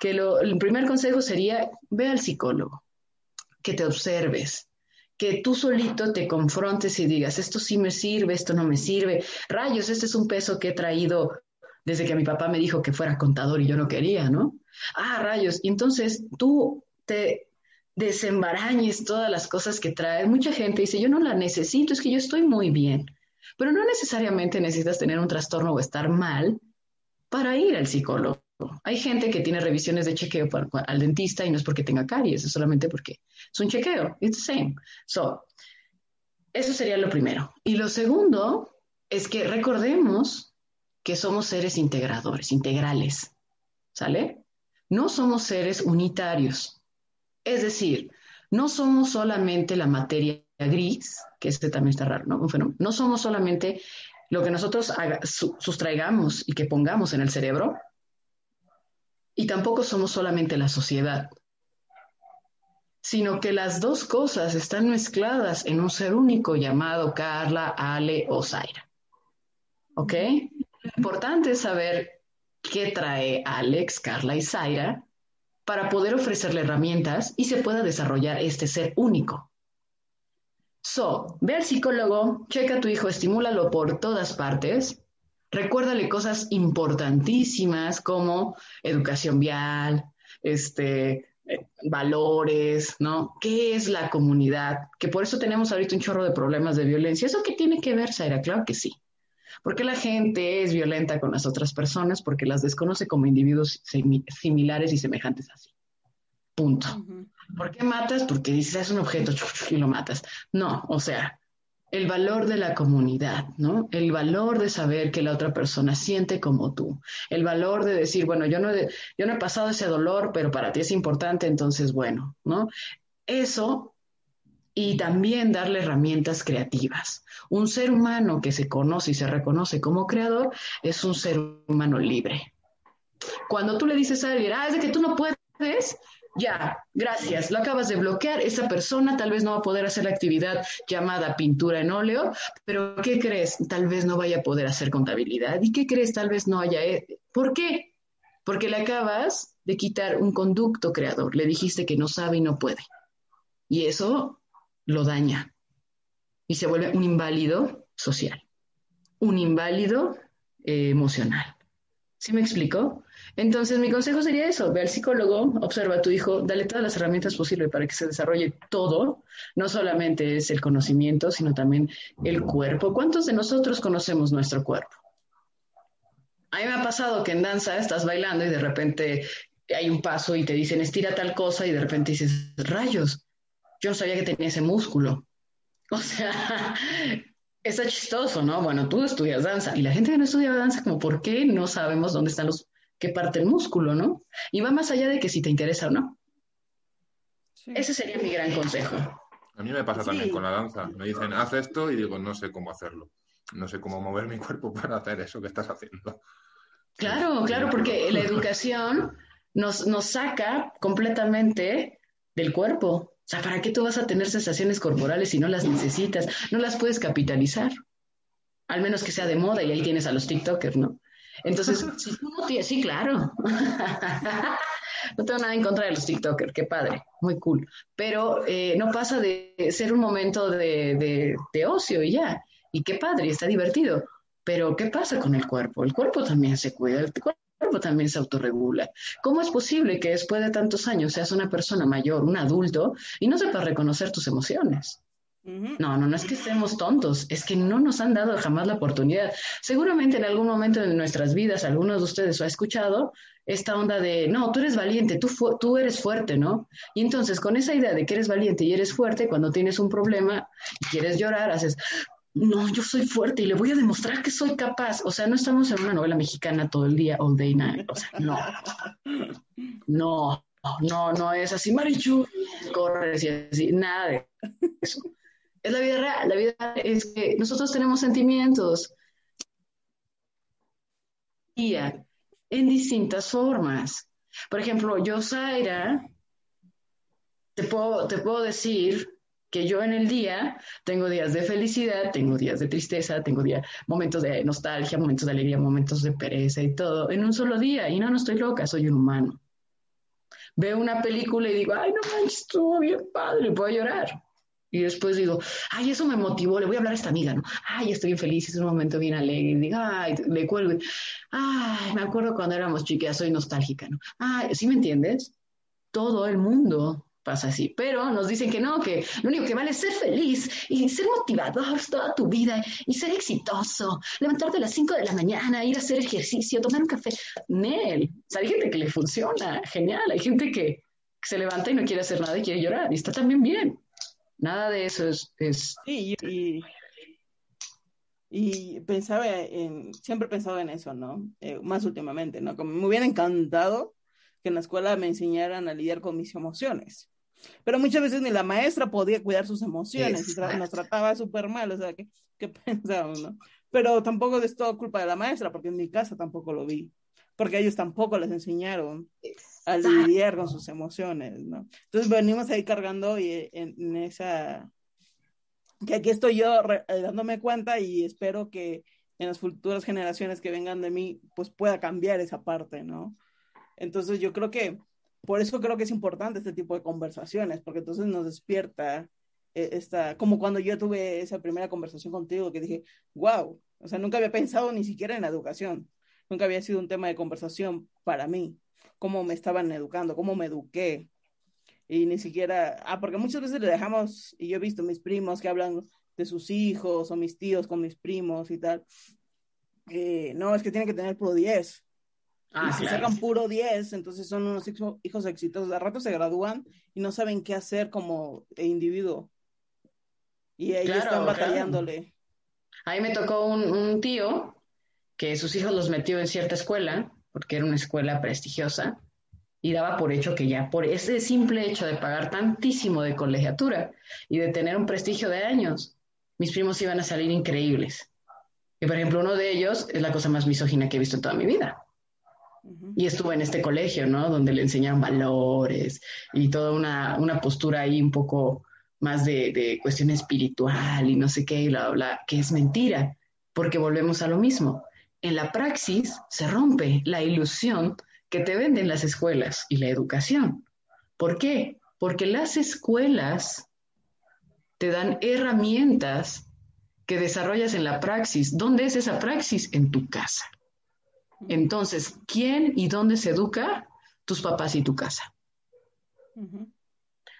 que lo, el primer consejo sería, ve al psicólogo, que te observes, que tú solito te confrontes y digas, esto sí me sirve, esto no me sirve. Rayos, este es un peso que he traído desde que mi papá me dijo que fuera contador y yo no quería, ¿no? Ah, rayos. Y entonces tú te desembarañes todas las cosas que traes. Mucha gente dice, yo no la necesito, es que yo estoy muy bien. Pero no necesariamente necesitas tener un trastorno o estar mal para ir al psicólogo. Hay gente que tiene revisiones de chequeo al dentista y no es porque tenga caries, es solamente porque es un chequeo. It's the same. So, eso sería lo primero. Y lo segundo es que recordemos que somos seres integradores, integrales. ¿Sale? No somos seres unitarios. Es decir, no somos solamente la materia gris, que este también está raro, ¿no? Fenómeno. No somos solamente lo que nosotros sustraigamos y que pongamos en el cerebro, y tampoco somos solamente la sociedad, sino que las dos cosas están mezcladas en un ser único llamado Carla, Ale o Zaira. ¿Ok? Lo importante es saber qué trae Alex, Carla y Zaira para poder ofrecerle herramientas y se pueda desarrollar este ser único. So, ve al psicólogo, checa a tu hijo, estimúlalo por todas partes Recuérdale cosas importantísimas como educación vial, este, eh, valores, ¿no? ¿Qué es la comunidad? Que por eso tenemos ahorita un chorro de problemas de violencia. ¿Eso qué tiene que ver, Zaira? Claro que sí. Porque la gente es violenta con las otras personas porque las desconoce como individuos similares y semejantes así. Punto. ¿Por qué matas? Porque dices, es un objeto y lo matas. No, o sea, el valor de la comunidad, ¿no? El valor de saber que la otra persona siente como tú. El valor de decir, bueno, yo no, yo no he pasado ese dolor, pero para ti es importante, entonces, bueno, ¿no? Eso y también darle herramientas creativas. Un ser humano que se conoce y se reconoce como creador es un ser humano libre. Cuando tú le dices a alguien, ah, es de que tú no puedes, ya, gracias, lo acabas de bloquear. Esa persona tal vez no va a poder hacer la actividad llamada pintura en óleo, pero ¿qué crees? Tal vez no vaya a poder hacer contabilidad. ¿Y qué crees? Tal vez no haya. Eh, ¿Por qué? Porque le acabas de quitar un conducto creador. Le dijiste que no sabe y no puede. Y eso lo daña. Y se vuelve un inválido social, un inválido eh, emocional. ¿Sí me explico? Entonces, mi consejo sería eso, ve al psicólogo, observa a tu hijo, dale todas las herramientas posibles para que se desarrolle todo, no solamente es el conocimiento, sino también el cuerpo. ¿Cuántos de nosotros conocemos nuestro cuerpo? A mí me ha pasado que en danza estás bailando y de repente hay un paso y te dicen estira tal cosa y de repente dices, rayos, yo no sabía que tenía ese músculo. O sea, está chistoso, ¿no? Bueno, tú estudias danza y la gente que no estudia danza, como, ¿por qué no sabemos dónde están los que parte el músculo, ¿no? Y va más allá de que si te interesa o no. Ese sería mi gran consejo. A mí me pasa también con la danza. Me dicen, haz esto y digo, no sé cómo hacerlo. No sé cómo mover mi cuerpo para hacer eso que estás haciendo. Claro, claro, porque la educación nos, nos saca completamente del cuerpo. O sea, ¿para qué tú vas a tener sensaciones corporales si no las necesitas? No las puedes capitalizar. Al menos que sea de moda y ahí tienes a los TikTokers, ¿no? Entonces, si tú no tienes, sí, claro. no tengo nada en contra de los TikTokers, qué padre, muy cool. Pero eh, no pasa de ser un momento de, de, ocio y ya. Y qué padre, está divertido. Pero, ¿qué pasa con el cuerpo? El cuerpo también se cuida, el cuerpo también se autorregula. ¿Cómo es posible que después de tantos años seas una persona mayor, un adulto, y no sepas reconocer tus emociones? No, no, no es que estemos tontos, es que no nos han dado jamás la oportunidad. Seguramente en algún momento de nuestras vidas, algunos de ustedes ha escuchado, esta onda de, no, tú eres valiente, tú, tú eres fuerte, ¿no? Y entonces con esa idea de que eres valiente y eres fuerte, cuando tienes un problema y quieres llorar, haces, no, yo soy fuerte y le voy a demostrar que soy capaz. O sea, no estamos en una novela mexicana todo el día, all day night. O sea, no. No, no, no es así, Marichu, corres y así, nada de eso. Es la vida real. La vida es que nosotros tenemos sentimientos en distintas formas. Por ejemplo, yo, Zaira, te puedo, te puedo decir que yo en el día tengo días de felicidad, tengo días de tristeza, tengo momentos de nostalgia, momentos de alegría, momentos de pereza y todo, en un solo día. Y no, no estoy loca, soy un humano. Veo una película y digo, ay, no manches, estuvo bien padre, puedo llorar. Y después digo, ay, eso me motivó, le voy a hablar a esta amiga, ¿no? Ay, estoy feliz, es un momento bien alegre. Digo, ay, le cuelgo. Ay, me acuerdo cuando éramos chiquitas, soy nostálgica, ¿no? Ay, ¿sí me entiendes? Todo el mundo pasa así, pero nos dicen que no, que lo único que vale es ser feliz y ser motivador toda tu vida y ser exitoso, levantarte a las 5 de la mañana, ir a hacer ejercicio, tomar un café. Nel, o sea, hay gente que le funciona, genial, hay gente que se levanta y no quiere hacer nada y quiere llorar y está también bien. Nada de eso es... Sí, y, pensaba en, siempre he pensado en eso, ¿no? Eh, más últimamente, ¿no? Como me hubiera encantado que en la escuela me enseñaran a lidiar con mis emociones. Pero muchas veces ni la maestra podía cuidar sus emociones y nos trataba súper mal, o sea, ¿qué, qué pensamos, no? Pero tampoco es todo culpa de la maestra, porque en mi casa tampoco lo vi, porque ellos tampoco les enseñaron a lidiar con sus emociones, ¿no? Entonces venimos ahí cargando y en, esa, que aquí estoy yo eh, dándome cuenta y espero que en las futuras generaciones que vengan de mí, pues pueda cambiar esa parte, ¿no? Entonces yo creo que, por eso creo que es importante este tipo de conversaciones, porque entonces nos despierta eh, esta, como cuando yo tuve esa primera conversación contigo, que dije, wow, o sea, nunca había pensado ni siquiera en la educación, nunca había sido un tema de conversación para mí. Cómo me estaban educando, cómo me eduqué. Y ni siquiera, ah, porque muchas veces le dejamos, y yo he visto mis primos que hablan de sus hijos o mis tíos con mis primos y tal. Eh, no, es que tienen que tener puro 10. Ah, y si sacan puro 10, entonces son unos hijos exitosos. De rato se gradúan y no saben qué hacer como individuo. Y ellos están batallándole. Ahí me tocó un, tío que sus hijos los metió en cierta escuela, porque era una escuela prestigiosa, y daba por hecho que ya por ese simple hecho de pagar tantísimo de colegiatura y de tener un prestigio de años, mis primos iban a salir increíbles. Y por ejemplo, uno de ellos es la cosa más misógina que he visto en toda mi vida. Y estuvo en este colegio, ¿no? Donde le enseñan valores y toda una, una postura ahí un poco más de, cuestión espiritual y no sé qué, y bla, bla, que es mentira, porque volvemos a lo mismo. En la praxis se rompe la ilusión que te venden las escuelas y la educación. ¿Por qué? Porque las escuelas te dan herramientas que desarrollas en la praxis. ¿Dónde es esa praxis? En tu casa. Entonces, ¿quién y dónde se educa? Tus papás y tu casa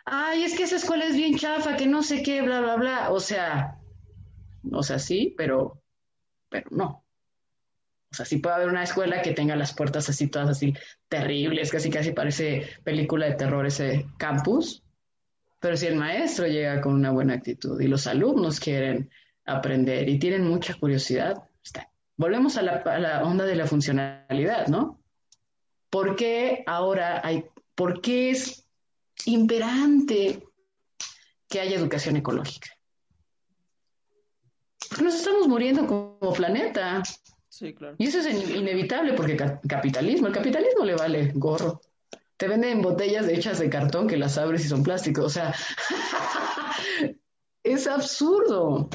ay, es que esa escuela es bien chafa, que no sé qué, bla, bla, bla. O sea, o sea, sí, pero, pero no. O sea, sí puede haber una escuela que tenga las puertas así, todas así terribles, casi casi parece película de terror ese campus. Pero si el maestro llega con una buena actitud y los alumnos quieren aprender y tienen mucha curiosidad, está. Volvemos a la, onda de la funcionalidad, ¿no? ¿Por qué ahora hay, por qué es imperante que haya educación ecológica. nos estamos muriendo como planeta. Sí, claro. Y eso es inevitable porque capitalismo, el capitalismo le vale gorro. Te venden botellas hechas de cartón que las abres y son plásticos. O sea, es absurdo.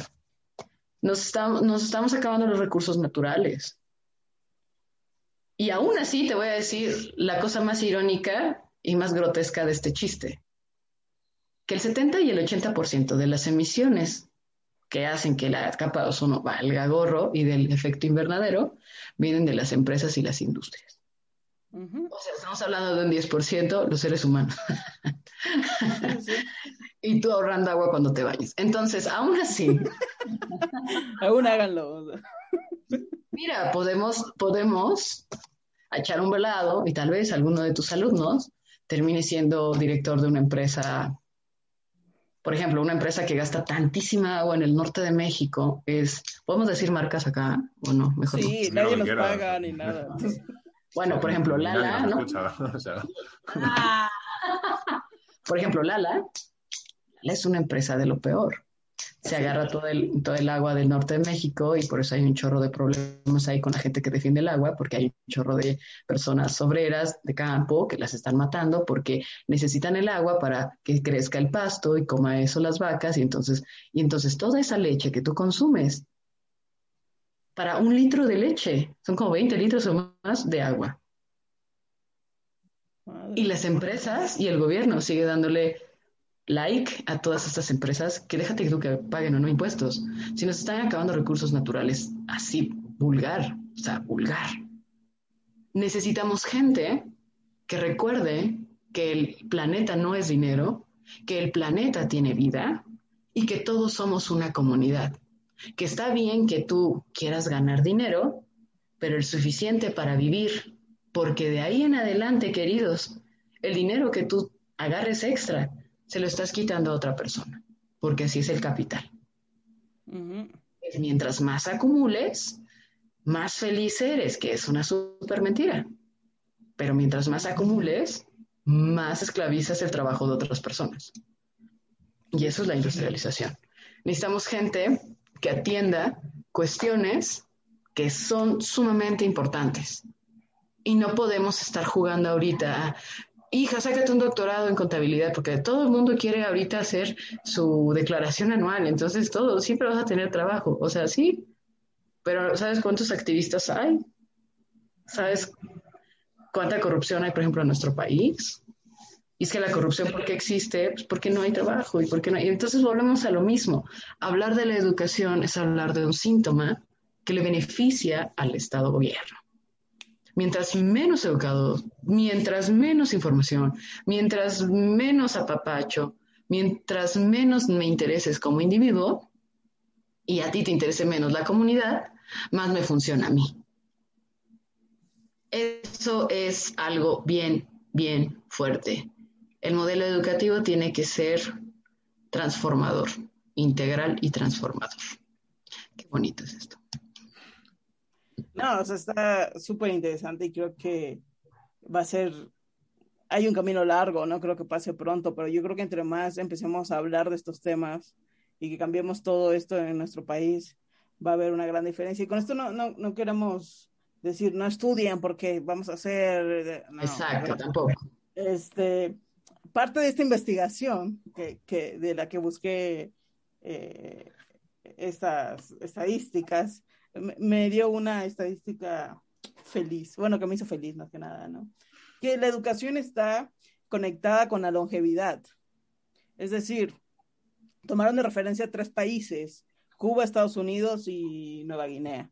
Nos nos estamos acabando los recursos naturales. Y aún así te voy a decir la cosa más irónica y más grotesca de este chiste, que el 70 y el 80% de las emisiones que hacen que la capa de ozono valga gorro y del efecto invernadero vienen de las empresas y las industrias. O sea, estamos hablando de un 10% los seres humanos. y tú ahorrando agua cuando te bañes. Entonces, aún así. aún háganlo. Mira, podemos, podemos echar un velado y tal vez alguno de tus alumnos termine siendo director de una empresa, por ejemplo, una empresa que gasta tantísima agua en el norte de México, es, ¿podemos decir marcas acá o no? Mejor sí, nadie nos paga ni nada. Bueno, por ejemplo, Lala, ¿no? por ejemplo, Lala, Lala es una empresa de lo peor se agarra todo el, todo el agua del norte de México y por eso hay un chorro de problemas ahí con la gente que defiende el agua, porque hay un chorro de personas obreras de campo que las están matando porque necesitan el agua para que crezca el pasto y coma eso las vacas. Y entonces, y entonces toda esa leche que tú consumes para un litro de leche son como 20 litros o más de agua. Y las empresas y el gobierno sigue dándole like a todas estas empresas que déjate que paguen o no impuestos. Si nos están acabando recursos naturales así, vulgar, o sea, vulgar. Necesitamos gente que recuerde que el planeta no es dinero, que el planeta tiene vida y que todos somos una comunidad. Que está bien que tú quieras ganar dinero, pero el suficiente para vivir, porque de ahí en adelante, queridos, el dinero que tú agarres extra se lo estás quitando a otra persona, porque así es el capital. Mientras más acumules, más feliz eres, que es una súper mentira. Pero mientras más acumules, más esclavizas el trabajo de otras personas. Y eso es la industrialización. Necesitamos gente que atienda cuestiones que son sumamente importantes. Y no podemos estar jugando ahorita a, hija, sácate un doctorado en contabilidad, porque todo el mundo quiere ahorita hacer su declaración anual, entonces todo, siempre vas a tener trabajo, o sea, sí, pero ¿sabes cuántos activistas hay? ¿Sabes cuánta corrupción hay, por ejemplo, en nuestro país? Y es que la corrupción, ¿por qué existe? Pues porque no hay trabajo y porque no hay... Entonces volvemos a lo mismo. Hablar de la educación es hablar de un síntoma que le beneficia al Estado gobierno. Mientras menos educado, mientras menos información, mientras menos apapacho, mientras menos me intereses como individuo y a ti te interese menos la comunidad, más me funciona a mí. Eso es algo bien, bien fuerte. El modelo educativo tiene que ser transformador, integral y transformador. Qué bonito es esto. No, o sea, está súper interesante y creo que va a ser, hay un camino largo, no creo que pase pronto, pero yo creo que entre más empecemos a hablar de estos temas y que cambiemos todo esto en nuestro país, va a haber una gran diferencia. Y con esto no, no, no queremos decir, no estudien porque vamos a hacer... Exacto, tampoco. Este, parte de esta investigación que, que de la que busqué eh, estas estadísticas, me dio una estadística feliz, bueno, que me hizo feliz más que nada, ¿no? Que la educación está conectada con la longevidad. Es decir, tomaron de referencia tres países, Cuba, Estados Unidos y Nueva Guinea.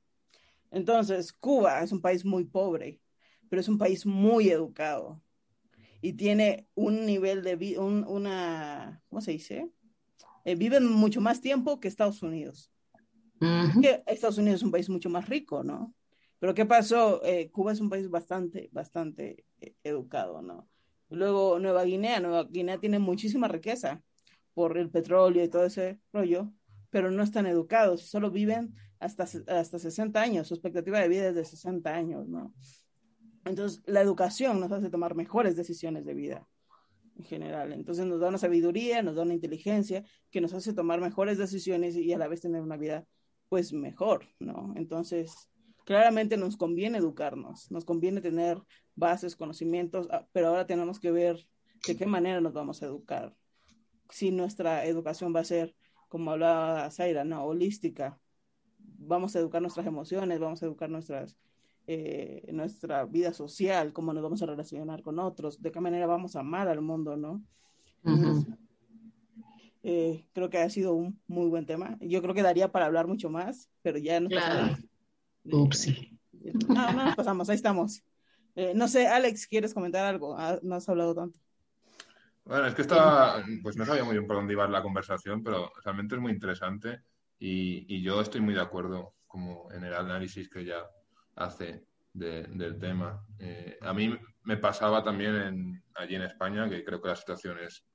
Entonces, Cuba es un país muy pobre, pero es un país muy educado y tiene un nivel de vida, una, ¿cómo se dice? Eh, viven mucho más tiempo que Estados Unidos. Estados Unidos es un país mucho más rico, ¿no? Pero ¿qué pasó? Eh, Cuba es un país bastante, bastante eh, educado, ¿no? Luego Nueva Guinea, Nueva Guinea tiene muchísima riqueza por el petróleo y todo ese rollo, pero no están educados, solo viven hasta, hasta 60 años, su expectativa de vida es de 60 años, ¿no? Entonces, la educación nos hace tomar mejores decisiones de vida en general. Entonces, nos da una sabiduría, nos da una inteligencia que nos hace tomar mejores decisiones y a la vez tener una vida, pues, mejor, ¿no? Entonces, claramente nos conviene educarnos, nos conviene tener bases, conocimientos, ah, pero ahora tenemos que ver de qué manera nos vamos a educar. Si nuestra educación va a ser, como hablaba Zaira, no, holística, vamos a educar nuestras emociones, vamos a educar nuestras, eh, nuestra vida social, cómo nos vamos a relacionar con otros, de qué manera vamos a amar al mundo, ¿no? Eh, creo que ha sido un muy buen tema. Yo creo que daría para hablar mucho más, pero ya nos pasamos. Ups. No, no nos pasamos, ahí estamos. Eh, no sé, Alex, ¿quieres comentar algo? Ah, no has hablado tanto. Bueno, es que estaba, pues no sabía muy bien por dónde iba la conversación, pero realmente es muy interesante y, yo estoy muy de acuerdo como en el análisis que ella hace del tema. Eh, a mí me pasaba también allí en España, que creo que la situación es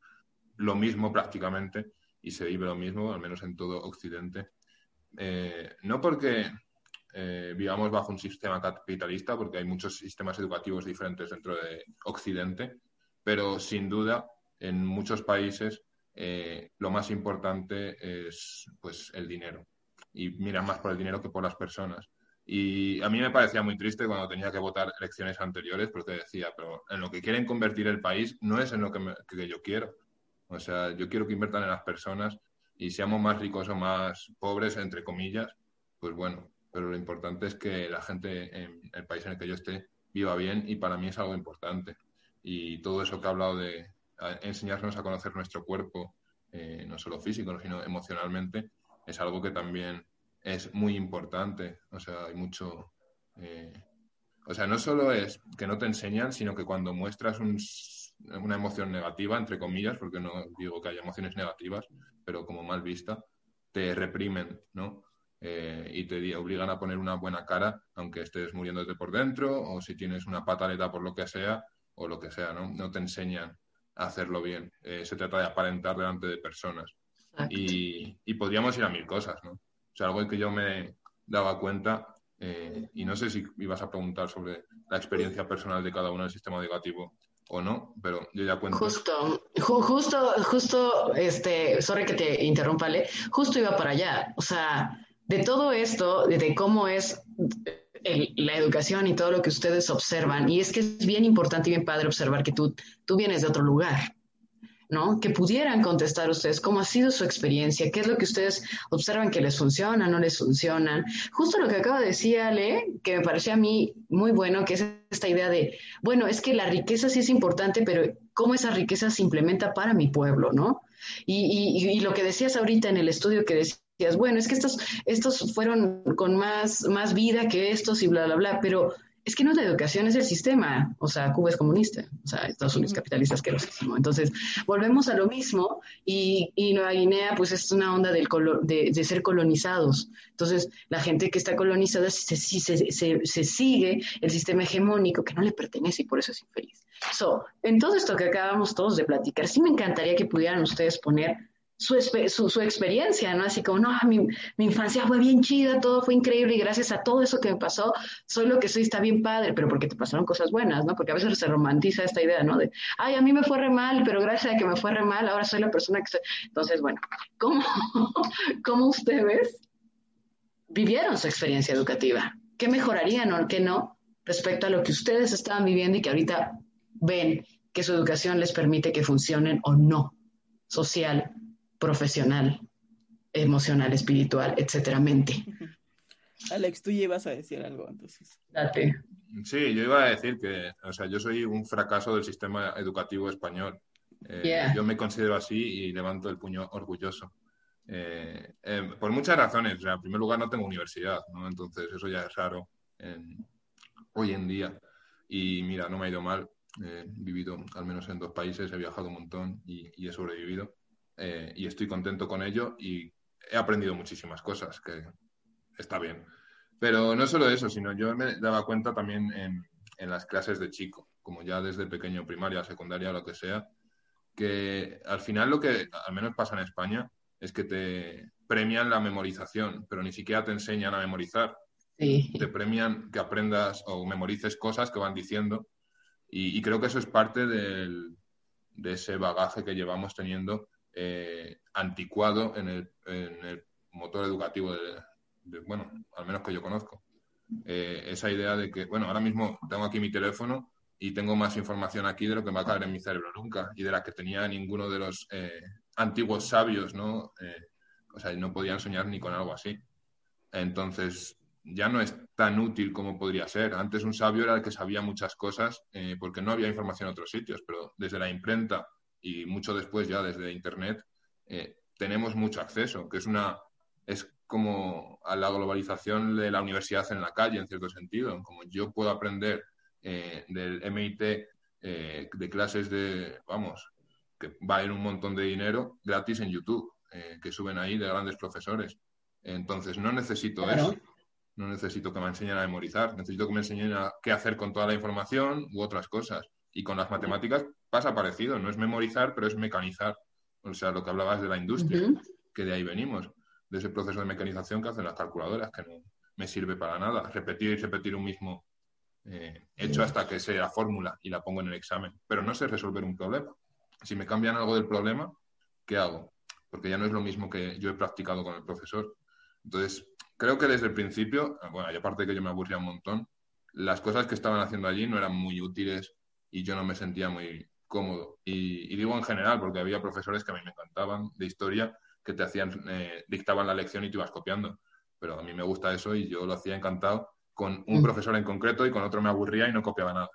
lo mismo prácticamente y se vive lo mismo, al menos en todo Occidente. Eh, no porque eh, vivamos bajo un sistema capitalista, porque hay muchos sistemas educativos diferentes dentro de Occidente, pero sin duda en muchos países eh, lo más importante es pues el dinero y miran más por el dinero que por las personas. Y a mí me parecía muy triste cuando tenía que votar elecciones anteriores porque decía, pero en lo que quieren convertir el país no es en lo que, que yo quiero. O sea, yo quiero que inviertan en las personas y seamos más ricos o más pobres, entre comillas, pues bueno, pero lo importante es que la gente en el país en el que yo esté viva bien y para mí es algo importante. Y todo eso que ha hablado de, enseñarnos a conocer nuestro cuerpo, eh, no solo físico, sino emocionalmente, es algo que también es muy importante. O sea, hay mucho... Eh, o sea, no solo es que no te enseñan, sino que cuando muestras una emoción negativa, entre comillas, porque no digo que haya emociones negativas, pero como mal vista, te reprimen, ¿no? Eh, y te obligan a poner una buena cara, aunque estés muriéndote por dentro, o si tienes una pataleta por lo que sea, o lo que sea, ¿no? No te enseñan hacerlo bien. Eh, se trata de aparentar delante de personas. Y, podríamos ir a mil cosas, ¿no? O sea, algo que yo me daba cuenta, eh, y no sé si ibas a preguntar sobre la experiencia personal de cada uno del sistema educativo o no, pero yo ya cuento. Justo, justo, justo, este, sorry que te interrumpa, Ale, justo iba para allá. O sea, de todo esto, de cómo es la educación y todo lo que ustedes observan, y es que es bien importante y bien padre observar que tú, tú vienes de otro lugar, ¿no? Que pudieran contestar ustedes cómo ha sido su experiencia, qué es lo que ustedes observan que les funciona, no les funciona. Justo lo que acaba de decir Ale, que me pareció a mí muy bueno, que es esta idea de, bueno, es que la riqueza sí es importante, pero cómo esa riqueza se implementa para mi pueblo, ¿no? Y, y lo que decías ahorita en el estudio que decías, bueno, es que estos, estos fueron con más, más vida que estos y bla, bla, bla, pero es que no es la educación, es el sistema. O sea, Cuba es comunista, o sea, Estados Unidos capitalista asquerosísimo. Entonces, volvemos a lo mismo y, y Nueva Guinea, pues es una onda del de, de, ser colonizados. Entonces, la gente que está colonizada se, se, se, se, sigue el sistema hegemónico que no le pertenece y por eso es infeliz. So, en todo esto que acabamos todos de platicar, sí me encantaría que pudieran ustedes poner su, su, experiencia, ¿no? Así como, no, mi, mi, infancia fue bien chida, todo fue increíble y gracias a todo eso que me pasó, soy lo que soy, está bien padre, pero porque te pasaron cosas buenas, ¿no? Porque a veces se romantiza esta idea, ¿no? De, ay, a mí me fue re mal, pero gracias a que me fue re mal, ahora soy la persona que soy. Entonces, bueno, ¿cómo, cómo ustedes vivieron su experiencia educativa? ¿Qué mejorarían o qué no respecto a lo que ustedes estaban viviendo y que ahorita ven que su educación les permite que funcionen o no social profesional, emocional, espiritual, etcétera, mente. Alex, tú ibas a decir algo entonces. Date. Sí, yo iba a decir que, o sea, yo soy un fracaso del sistema educativo español. Eh, yo me considero así y levanto el puño orgulloso. Eh, eh, por muchas razones. O sea, en primer lugar, no tengo universidad, ¿no? Entonces, eso ya es raro hoy en día. Y mira, no me ha ido mal. he vivido al menos en dos países, he viajado un montón y he sobrevivido. Eh, y estoy contento con ello y he aprendido muchísimas cosas, que está bien. Pero no solo eso, sino yo me daba cuenta también en, en las clases de chico, como ya desde pequeño, primaria, secundaria, lo que sea, que al final lo que al menos pasa en España es que te premian la memorización, pero ni siquiera te enseñan a memorizar. Te premian que aprendas o memorices cosas que van diciendo. Y, y creo que eso es parte del, de ese bagaje que llevamos teniendo eh, anticuado en el, motor educativo de, bueno, al menos que yo conozco. Eh, esa idea de que, bueno, ahora mismo tengo aquí mi teléfono y tengo más información aquí de lo que me va a caer en mi cerebro nunca y de la que tenía ninguno de los eh, antiguos sabios, ¿no? o sea, no podían soñar ni con algo así. Entonces, ya no es tan útil como podría ser. Antes un sabio era el que sabía muchas cosas porque no había información en otros sitios, pero desde la imprenta y mucho después ya desde Internet, eh, tenemos mucho acceso, que es una es como a la globalización de la universidad en la calle, en cierto sentido. Como yo puedo aprender eh, del MIT eh, de clases de, vamos, que valen un montón de dinero gratis en YouTube, que suben ahí de grandes profesores. Entonces, no necesito eso. No necesito que me enseñen a memorizar, necesito que me enseñen a qué hacer con toda la información u otras cosas. Y con las matemáticas pasa parecido, no es memorizar, pero es mecanizar. O sea, lo que hablabas de la industria, que de ahí venimos, de ese proceso de mecanización que hacen las calculadoras, que no me sirve para nada. Repetir y repetir un mismo eh, hecho hasta que sea fórmula y la pongo en el examen. Pero no sé resolver un problema. Si me cambian algo del problema, ¿qué hago? Porque ya no es lo mismo que yo he practicado con el profesor. Entonces, creo que desde el principio, bueno, y aparte de que yo me aburría un montón, las cosas que estaban haciendo allí no eran muy útiles y yo no me sentía muy cómodo. Y, digo en general, porque había profesores que a mí me encantaban de historia, que te hacían, eh, dictaban la lección y te ibas copiando. Pero a mí me gusta eso y yo lo hacía encantado con un mm. profesor en concreto y con otro me aburría y no copiaba nada.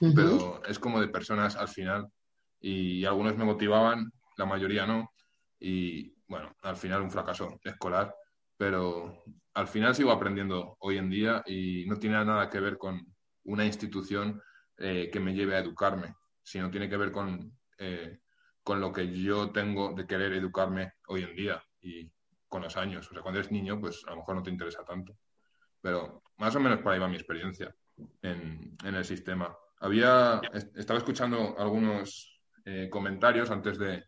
Pero es como de personas al final y algunos me motivaban, la mayoría no. Y bueno, al final un fracaso escolar, pero al final sigo aprendiendo hoy en día y no tiene nada que ver con una institución eh, que me lleve a educarme, sino tiene que ver con, eh, con lo que yo tengo de querer educarme hoy en día y con los años. O sea, cuando eres niño, pues a lo mejor no te interesa tanto. Pero más o menos por ahí va mi experiencia en, en el sistema. Había, estaba escuchando algunos eh, comentarios antes de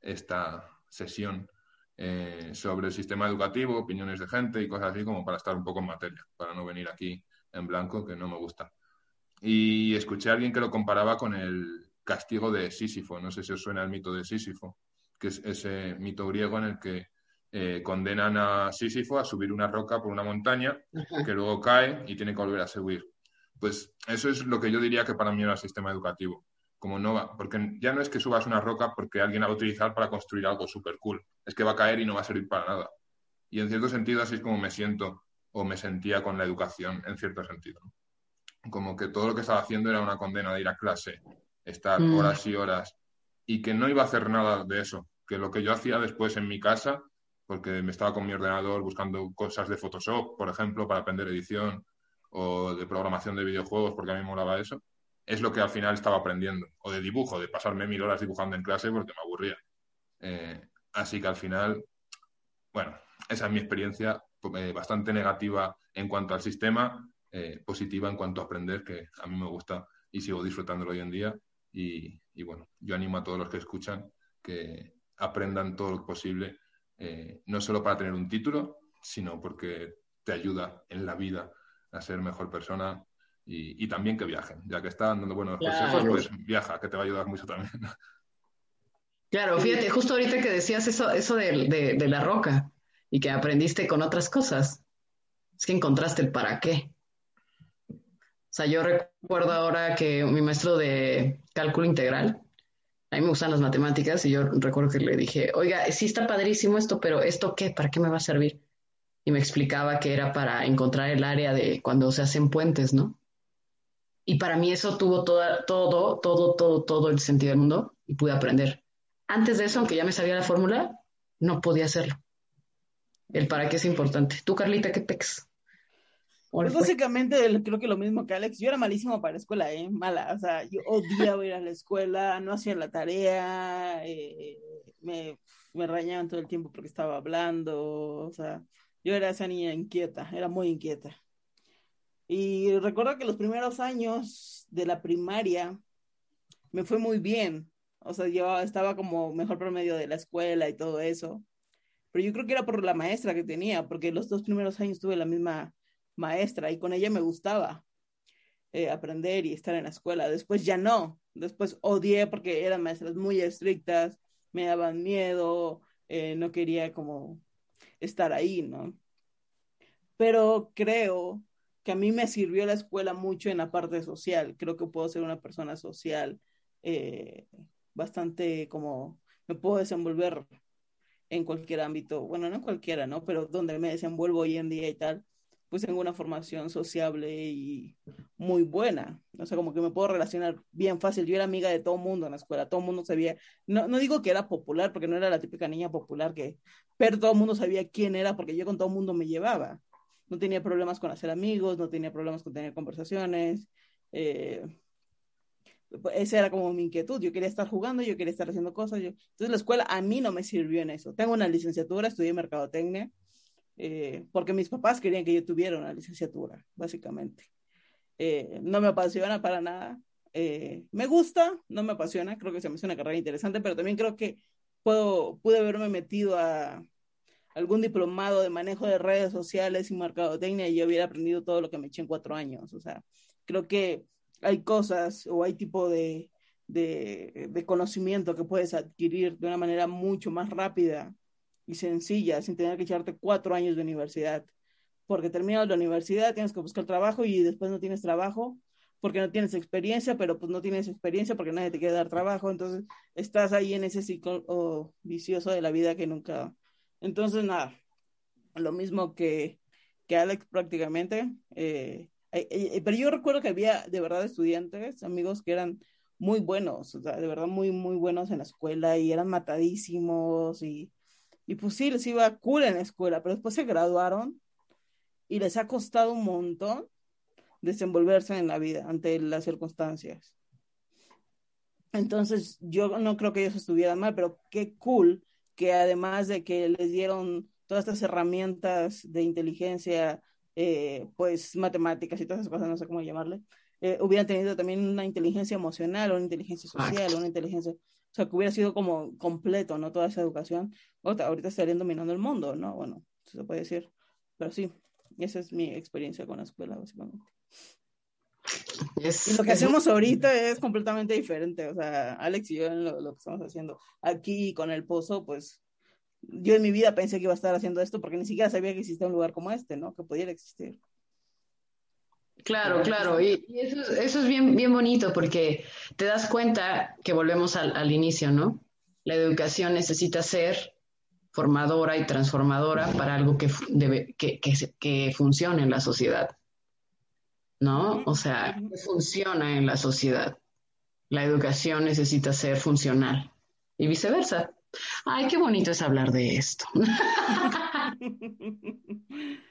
esta sesión sobre el sistema educativo, opiniones de gente y cosas así como para estar un poco en materia, para no venir aquí en blanco, que no me gusta. Y escuché a alguien que lo comparaba con el castigo de Sísifo. No sé si os suena el mito de Sísifo, que es ese mito griego en el que eh, condenan a Sísifo a subir una roca por una montaña, que luego cae y tiene que volver a subir. Pues eso es lo que yo diría que para mí era el sistema educativo. Como no va, porque ya no es que subas una roca porque alguien la va a utilizar para construir algo súper cool. Es que va a caer y no va a servir para nada. Y en cierto sentido así es como me siento o me sentía con la educación, en cierto sentido como que todo lo que estaba haciendo era una condena de ir a clase, estar mm. horas y horas, y que no iba a hacer nada de eso, que lo que yo hacía después en mi casa, porque me estaba con mi ordenador buscando cosas de Photoshop, por ejemplo, para aprender edición, o de programación de videojuegos, porque a mí me molaba eso, es lo que al final estaba aprendiendo. O de dibujo, de pasarme mil horas dibujando en clase porque me aburría. Eh, así que al final, bueno, esa es mi experiencia eh, bastante negativa en cuanto al sistema, eh, positiva en cuanto a aprender, que a mí me gusta y sigo disfrutándolo hoy en día. Y, y bueno, yo animo a todos los que escuchan que aprendan todo lo posible, no solo para tener un título, sino porque te ayuda en la vida a ser mejor persona, y, también que viajen, ya que están dando buenos consejos, pues viaja, que te va a ayudar mucho también. Claro, fíjate, justo ahorita que decías eso, eso de, de, la roca y que aprendiste con otras cosas, es que encontraste el para qué. Sea, yo recuerdo ahora que mi maestro de cálculo integral, a mí me gustan las matemáticas y yo recuerdo que le dije, oiga, sí está padrísimo esto, pero ¿esto qué? ¿Para qué me va a servir? Y me explicaba que era para encontrar el área de cuando se hacen puentes, ¿no? Y para mí eso tuvo toda, todo, todo, todo, todo el sentido del mundo y pude aprender. Antes de eso, aunque ya me sabía la fórmula, no podía hacerlo. El para qué es importante. Tú, Carlita, ¿qué pex? Pues básicamente creo que lo mismo que Alex. Yo era malísimo para la escuela, ¿eh? Mala. O sea, yo odiaba ir a la escuela, no hacía la tarea, eh, me, me rañaban todo el tiempo porque estaba hablando. O sea, yo era esa niña inquieta, era muy inquieta. Y recuerdo que los primeros años de la primaria me fue muy bien. O sea, yo estaba como mejor promedio de la escuela y todo eso. Pero yo creo que era por la maestra que tenía, porque los dos primeros años tuve la misma maestra y con ella me gustaba eh, aprender y estar en la escuela. Después ya no. Después odié porque eran maestras muy estrictas, me daban miedo, eh, no quería como estar ahí, ¿no? Pero creo que a mí me sirvió la escuela mucho en la parte social. Creo que puedo ser una persona social eh, bastante como me puedo desenvolver en cualquier ámbito, bueno, no en cualquiera, ¿no? Pero donde me desenvuelvo hoy en día y tal, pues tengo una formación sociable y muy buena. O sea, como que me puedo relacionar bien fácil. Yo era amiga de todo mundo en la escuela, todo mundo sabía, no, no digo que era popular, porque no era la típica niña popular que, pero todo mundo sabía quién era porque yo con todo mundo me llevaba no tenía problemas con hacer amigos, no tenía problemas con tener conversaciones. Eh, esa era como mi inquietud. Yo quería estar jugando, yo quería estar haciendo cosas. Entonces la escuela a mí no me sirvió en eso. Tengo una licenciatura, estudié mercadotecnia, eh, porque mis papás querían que yo tuviera una licenciatura, básicamente. Eh, no me apasiona para nada. me gusta, no me apasiona, creo que se me hace una carrera interesante, pero también creo que puedo, pude haberme metido a, algún diplomado de manejo de redes sociales y mercadotecnia y yo hubiera aprendido todo lo que me eché en cuatro años. O sea, creo que hay cosas o hay tipo de, de, conocimiento que puedes adquirir de una manera mucho más rápida y sencilla, sin tener que echarte cuatro años de universidad. Porque terminas la universidad, tienes que buscar trabajo y después no tienes trabajo porque no tienes experiencia, pero pues no tienes experiencia porque nadie te quiere dar trabajo. Entonces estás ahí en ese ciclo vicioso de la vida que nunca, entonces, nada, lo mismo que, que Alex prácticamente. Eh, eh, eh, pero yo recuerdo que había de verdad estudiantes, amigos que eran muy buenos, de verdad muy, muy buenos en la escuela y eran matadísimos y, y pues sí, les iba cool en la escuela, pero después se graduaron y les ha costado un montón desenvolverse en la vida ante las circunstancias. Entonces, yo no creo que ellos estuvieran mal, pero qué cool que además de que les dieron todas estas herramientas de inteligencia, eh, pues matemáticas y todas esas cosas, no sé cómo llamarle, eh, hubieran tenido también una inteligencia emocional, una inteligencia social, una inteligencia, o sea, que hubiera sido como completo, ¿no? Toda esa educación. ahorita estarían dominando el mundo, ¿no? Bueno, se puede decir. Pero sí, esa es mi experiencia con la escuela, básicamente y lo que hacemos ahorita es completamente diferente. O sea, Alex y yo lo, lo, que estamos haciendo aquí con el pozo, pues yo en mi vida pensé que iba a estar haciendo esto porque ni siquiera sabía que existía un lugar como este, ¿no? Que pudiera existir. Claro, claro, y, eso, eso, es bien, bien bonito porque te das cuenta que volvemos al, al inicio, ¿no? La educación necesita ser formadora y transformadora para algo que, debe, que, que, que funcione en la sociedad. ¿no? O sea, funciona en la sociedad. La educación necesita ser funcional y viceversa. Ay, qué bonito es hablar de esto.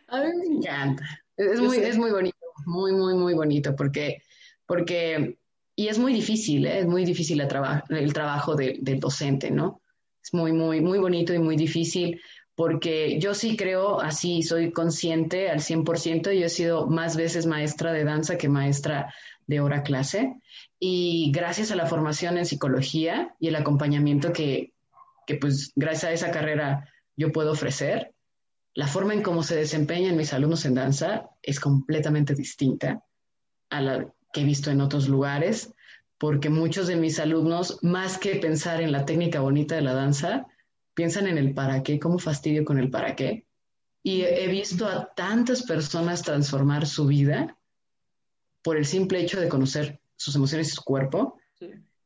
A mí me encanta. Es muy, es muy bonito. Muy, muy, muy bonito, porque, porque y es muy difícil, ¿eh? es muy difícil el, el trabajo del docente, ¿no? Es muy, muy, muy bonito y muy difícil porque yo sí creo, así soy consciente al 100%, yo he sido más veces maestra de danza que maestra de hora clase y gracias a la formación en psicología y el acompañamiento que, que pues gracias a esa carrera yo puedo ofrecer, la forma en cómo se desempeñan mis alumnos en danza es completamente distinta a la que he visto en otros lugares, porque muchos de mis alumnos, más que pensar en la técnica bonita de la danza, piensan en el para qué, cómo fastidio con el para qué. Y he visto a tantas personas transformar su vida por el simple hecho de conocer sus emociones y su cuerpo,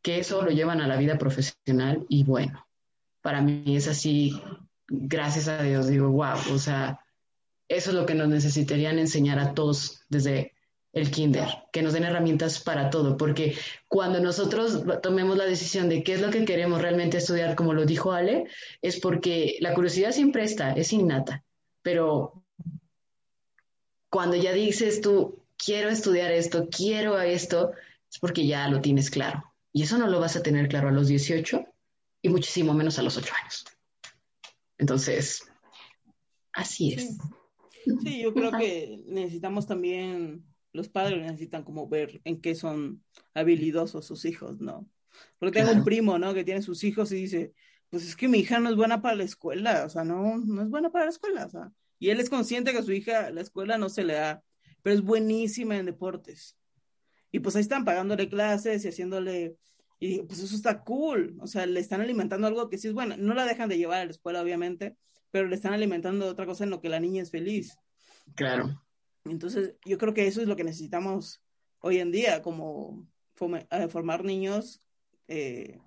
que eso lo llevan a la vida profesional y bueno, para mí es así, gracias a Dios, digo, wow, o sea, eso es lo que nos necesitarían enseñar a todos desde el kinder, que nos den herramientas para todo, porque cuando nosotros tomemos la decisión de qué es lo que queremos realmente estudiar, como lo dijo Ale, es porque la curiosidad siempre está, es innata, pero cuando ya dices tú, quiero estudiar esto, quiero esto, es porque ya lo tienes claro. Y eso no lo vas a tener claro a los 18 y muchísimo menos a los 8 años. Entonces, así es. sí yo creo que necesitamos también los padres necesitan como ver en qué son habilidosos sus hijos, ¿no? Porque tengo un primo, ¿no? Que tiene sus hijos y dice, pues es que mi hija no es buena para la escuela, o sea, no, no es buena para la escuela, o sea, y él es consciente que a su hija la escuela no se le da, pero es buenísima en deportes. Y pues ahí están pagándole clases y haciéndole, y pues eso está cool, o sea, le están alimentando algo que sí es bueno, no la dejan de llevar a la escuela, obviamente, pero le están alimentando otra cosa en lo que la niña es feliz. Claro. Entonces, yo creo que eso es lo que necesitamos hoy en día, como eh, formar niños eh,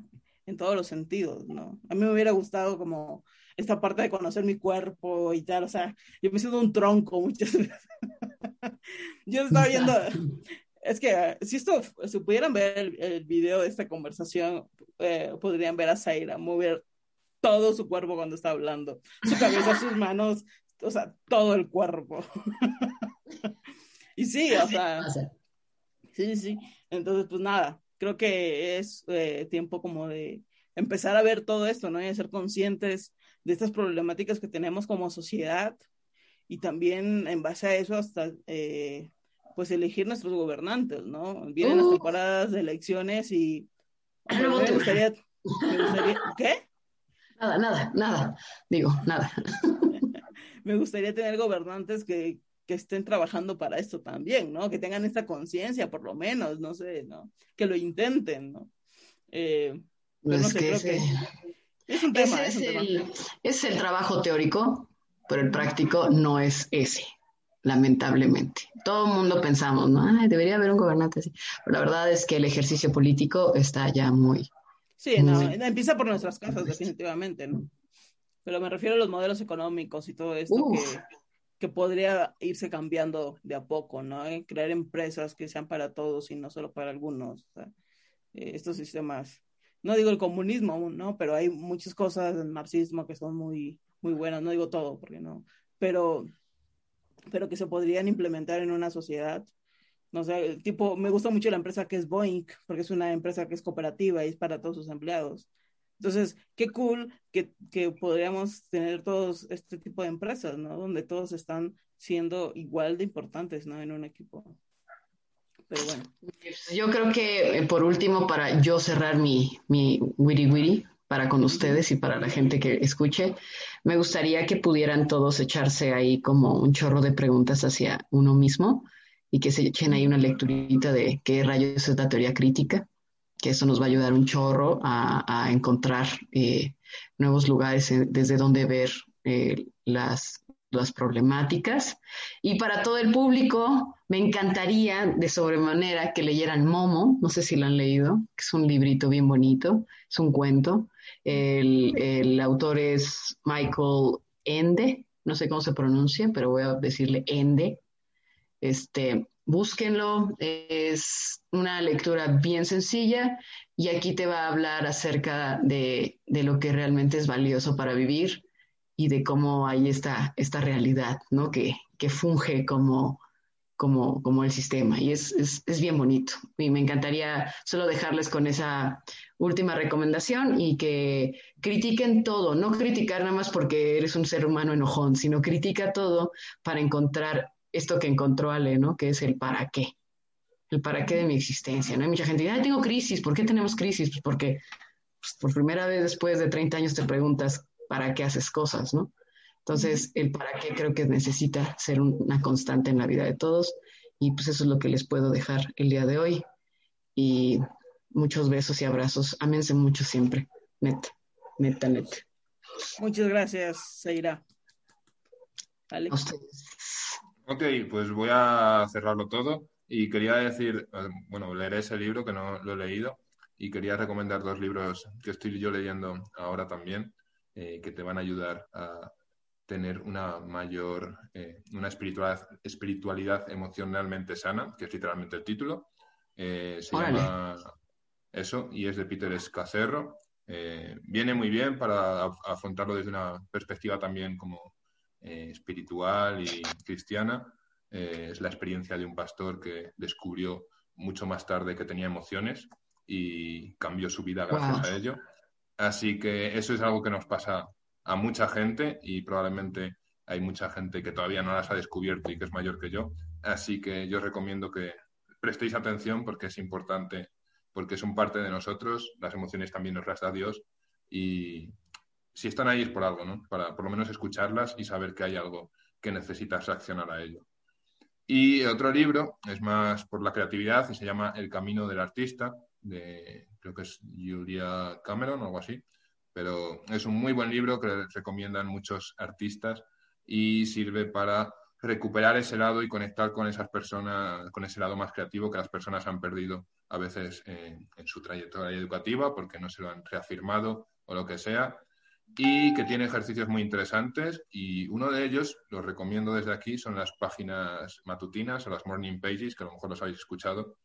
en todos los sentidos, ¿no? A mí me hubiera gustado como esta parte de conocer mi cuerpo y tal, o sea, yo me siento un tronco muchas veces. yo estaba viendo, es que eh, si esto, si pudieran ver el, video de esta conversación, podrían ver a Zaira mover todo su cuerpo cuando está hablando, su cabeza, sus manos, o sea, todo el cuerpo. y sí, o sea. Sí, sí. Entonces, pues nada, creo que es eh, tiempo como de empezar a ver todo esto, ¿no? Y de ser conscientes de estas problemáticas que tenemos como sociedad y también en base a eso hasta, eh, pues, elegir nuestros gobernantes, ¿no? Vienen las temporadas de elecciones y me gustaría, me gustaría, ¿qué? Nada, nada, nada, digo, nada. me gustaría tener gobernantes que, que estén trabajando para esto también, ¿no? Que tengan esta conciencia, por lo menos, no sé, ¿no? Que lo intenten, ¿no? Eh, pues no sé, creo que es un tema. Es, el, es el trabajo teórico, pero el práctico no es ese lamentablemente. Todo el mundo pensamos, ¿no? Ay, debería haber un gobernante así. Pero la verdad es que el ejercicio político está ya muy... Sí, no, empieza por nuestras casas, definitivamente, ¿no? Pero me refiero a los modelos económicos y todo esto que, podría irse cambiando de a poco, ¿no? Eh, crear empresas que sean para todos y no solo para algunos. O sea, eh, estos sistemas, no digo el comunismo, ¿no? Pero hay muchas cosas del marxismo que son muy, muy buenas, no digo todo, porque no, pero, pero que se podrían implementar en una sociedad. No sé, tipo, me gusta mucho la empresa que es Boeing, porque es una empresa que es cooperativa y es para todos sus empleados. Entonces, qué cool que, que, podríamos tener todos este tipo de empresas, ¿no? Donde todos están siendo igual de importantes, ¿no? En un equipo. Pero bueno. Yo creo que, eh, por último, para yo cerrar mi, mi witty witty para con ustedes y para la gente que escuche, me gustaría que pudieran todos echarse ahí como un chorro de preguntas hacia uno mismo y que se echen ahí una lecturita de qué rayos es la teoría crítica que eso nos va a ayudar un chorro a, encontrar eh, nuevos lugares eh, desde donde ver eh, las, las problemáticas. Y para todo el público, me encantaría de sobremanera que leyeran Momo, no sé si lo han leído, que es un librito bien bonito, es un cuento. El, el autor es Michael Ende, no sé cómo se pronuncia, pero voy a decirle Ende. Este, búsquenlo, es una lectura bien sencilla y aquí te va a hablar acerca de, lo que realmente es valioso para vivir y de cómo hay esta, esta realidad, ¿no? Que, que funge como, como, como el sistema. Y es, es, es, bien bonito. Y me encantaría solo dejarles con esa última recomendación y que critiquen todo, no criticar nada más porque eres un ser humano enojón, sino critica todo para encontrar esto que encontró Ale, ¿no? Que es el para qué. El para qué de mi existencia, ¿no? Hay mucha gente que dice, tengo crisis, ¿por qué tenemos crisis? Pues porque pues, por primera vez después de 30 años te preguntas, ¿para qué haces cosas, no? Entonces, el para qué creo que necesita ser una constante en la vida de todos y pues eso es lo que les puedo dejar el día de hoy. Y muchos besos y abrazos. Ámense mucho siempre. Neta, neta, neta. Muchas gracias, Seira. Vale. Ok, pues voy a cerrarlo todo y quería decir, eh, bueno, leeré ese libro que no lo he leído y quería recomendar dos libros que estoy yo leyendo ahora también, eh, que te van a ayudar a tener una mayor, eh, una espiritualidad, espiritualidad, emocionalmente sana, que es literalmente el título. Eh, se llama eso y es de Peter Escacerro. Eh, viene muy bien para afrontarlo desde una perspectiva también como espiritual y cristiana. es la experiencia de un pastor que descubrió mucho más tarde que tenía emociones y cambió su vida gracias a ello. Así que eso es algo que nos pasa a mucha gente y probablemente hay mucha gente que todavía no las ha descubierto y que es mayor que yo. Así que yo recomiendo que prestéis atención porque es importante, porque son parte de nosotros, las emociones también nos las da Dios y si están ahí es por algo, ¿no? Para por lo menos escucharlas y saber que hay algo que necesitas reaccionar a ello. Y otro libro es más por la creatividad y se llama El camino del artista, de creo que es Julia Cameron o algo así pero es un muy buen libro que recomiendan muchos artistas y sirve para recuperar ese lado y conectar con esas personas, con ese lado más creativo que las personas han perdido a veces en, su trayectoria educativa porque no se lo han reafirmado o lo que sea y que tiene ejercicios muy interesantes y uno de ellos, lo recomiendo desde aquí, son las páginas matutinas o las morning pages, que a lo mejor los habéis escuchado,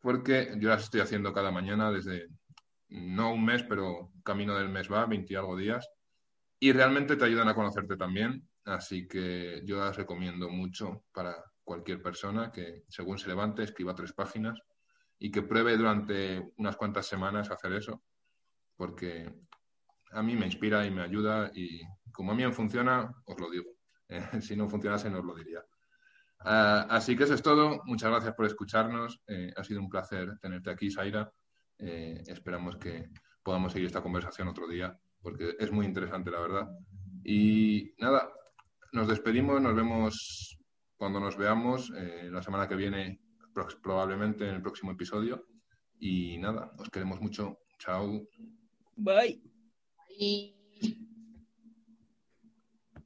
porque yo las estoy haciendo cada mañana desde, no un mes, pero camino del mes va, 20 y algo días. Y realmente te ayudan a conocerte también. Así que yo las recomiendo mucho para cualquier persona que según se levante escriba tres páginas y que pruebe durante unas cuantas semanas hacer eso. Porque a mí me inspira y me ayuda y como a mí me funciona, os lo digo. si no funcionase, no os lo diría. Ah, así que eso es todo. Muchas gracias por escucharnos. Eh, ha sido un placer tenerte aquí, Zaira. Eh, esperamos que podamos seguir esta conversación otro día, porque es muy interesante, la verdad. Y nada, nos despedimos, nos vemos cuando nos veamos eh, la semana que viene, probablemente en el próximo episodio. Y nada, os queremos mucho. Chao. Bye.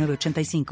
85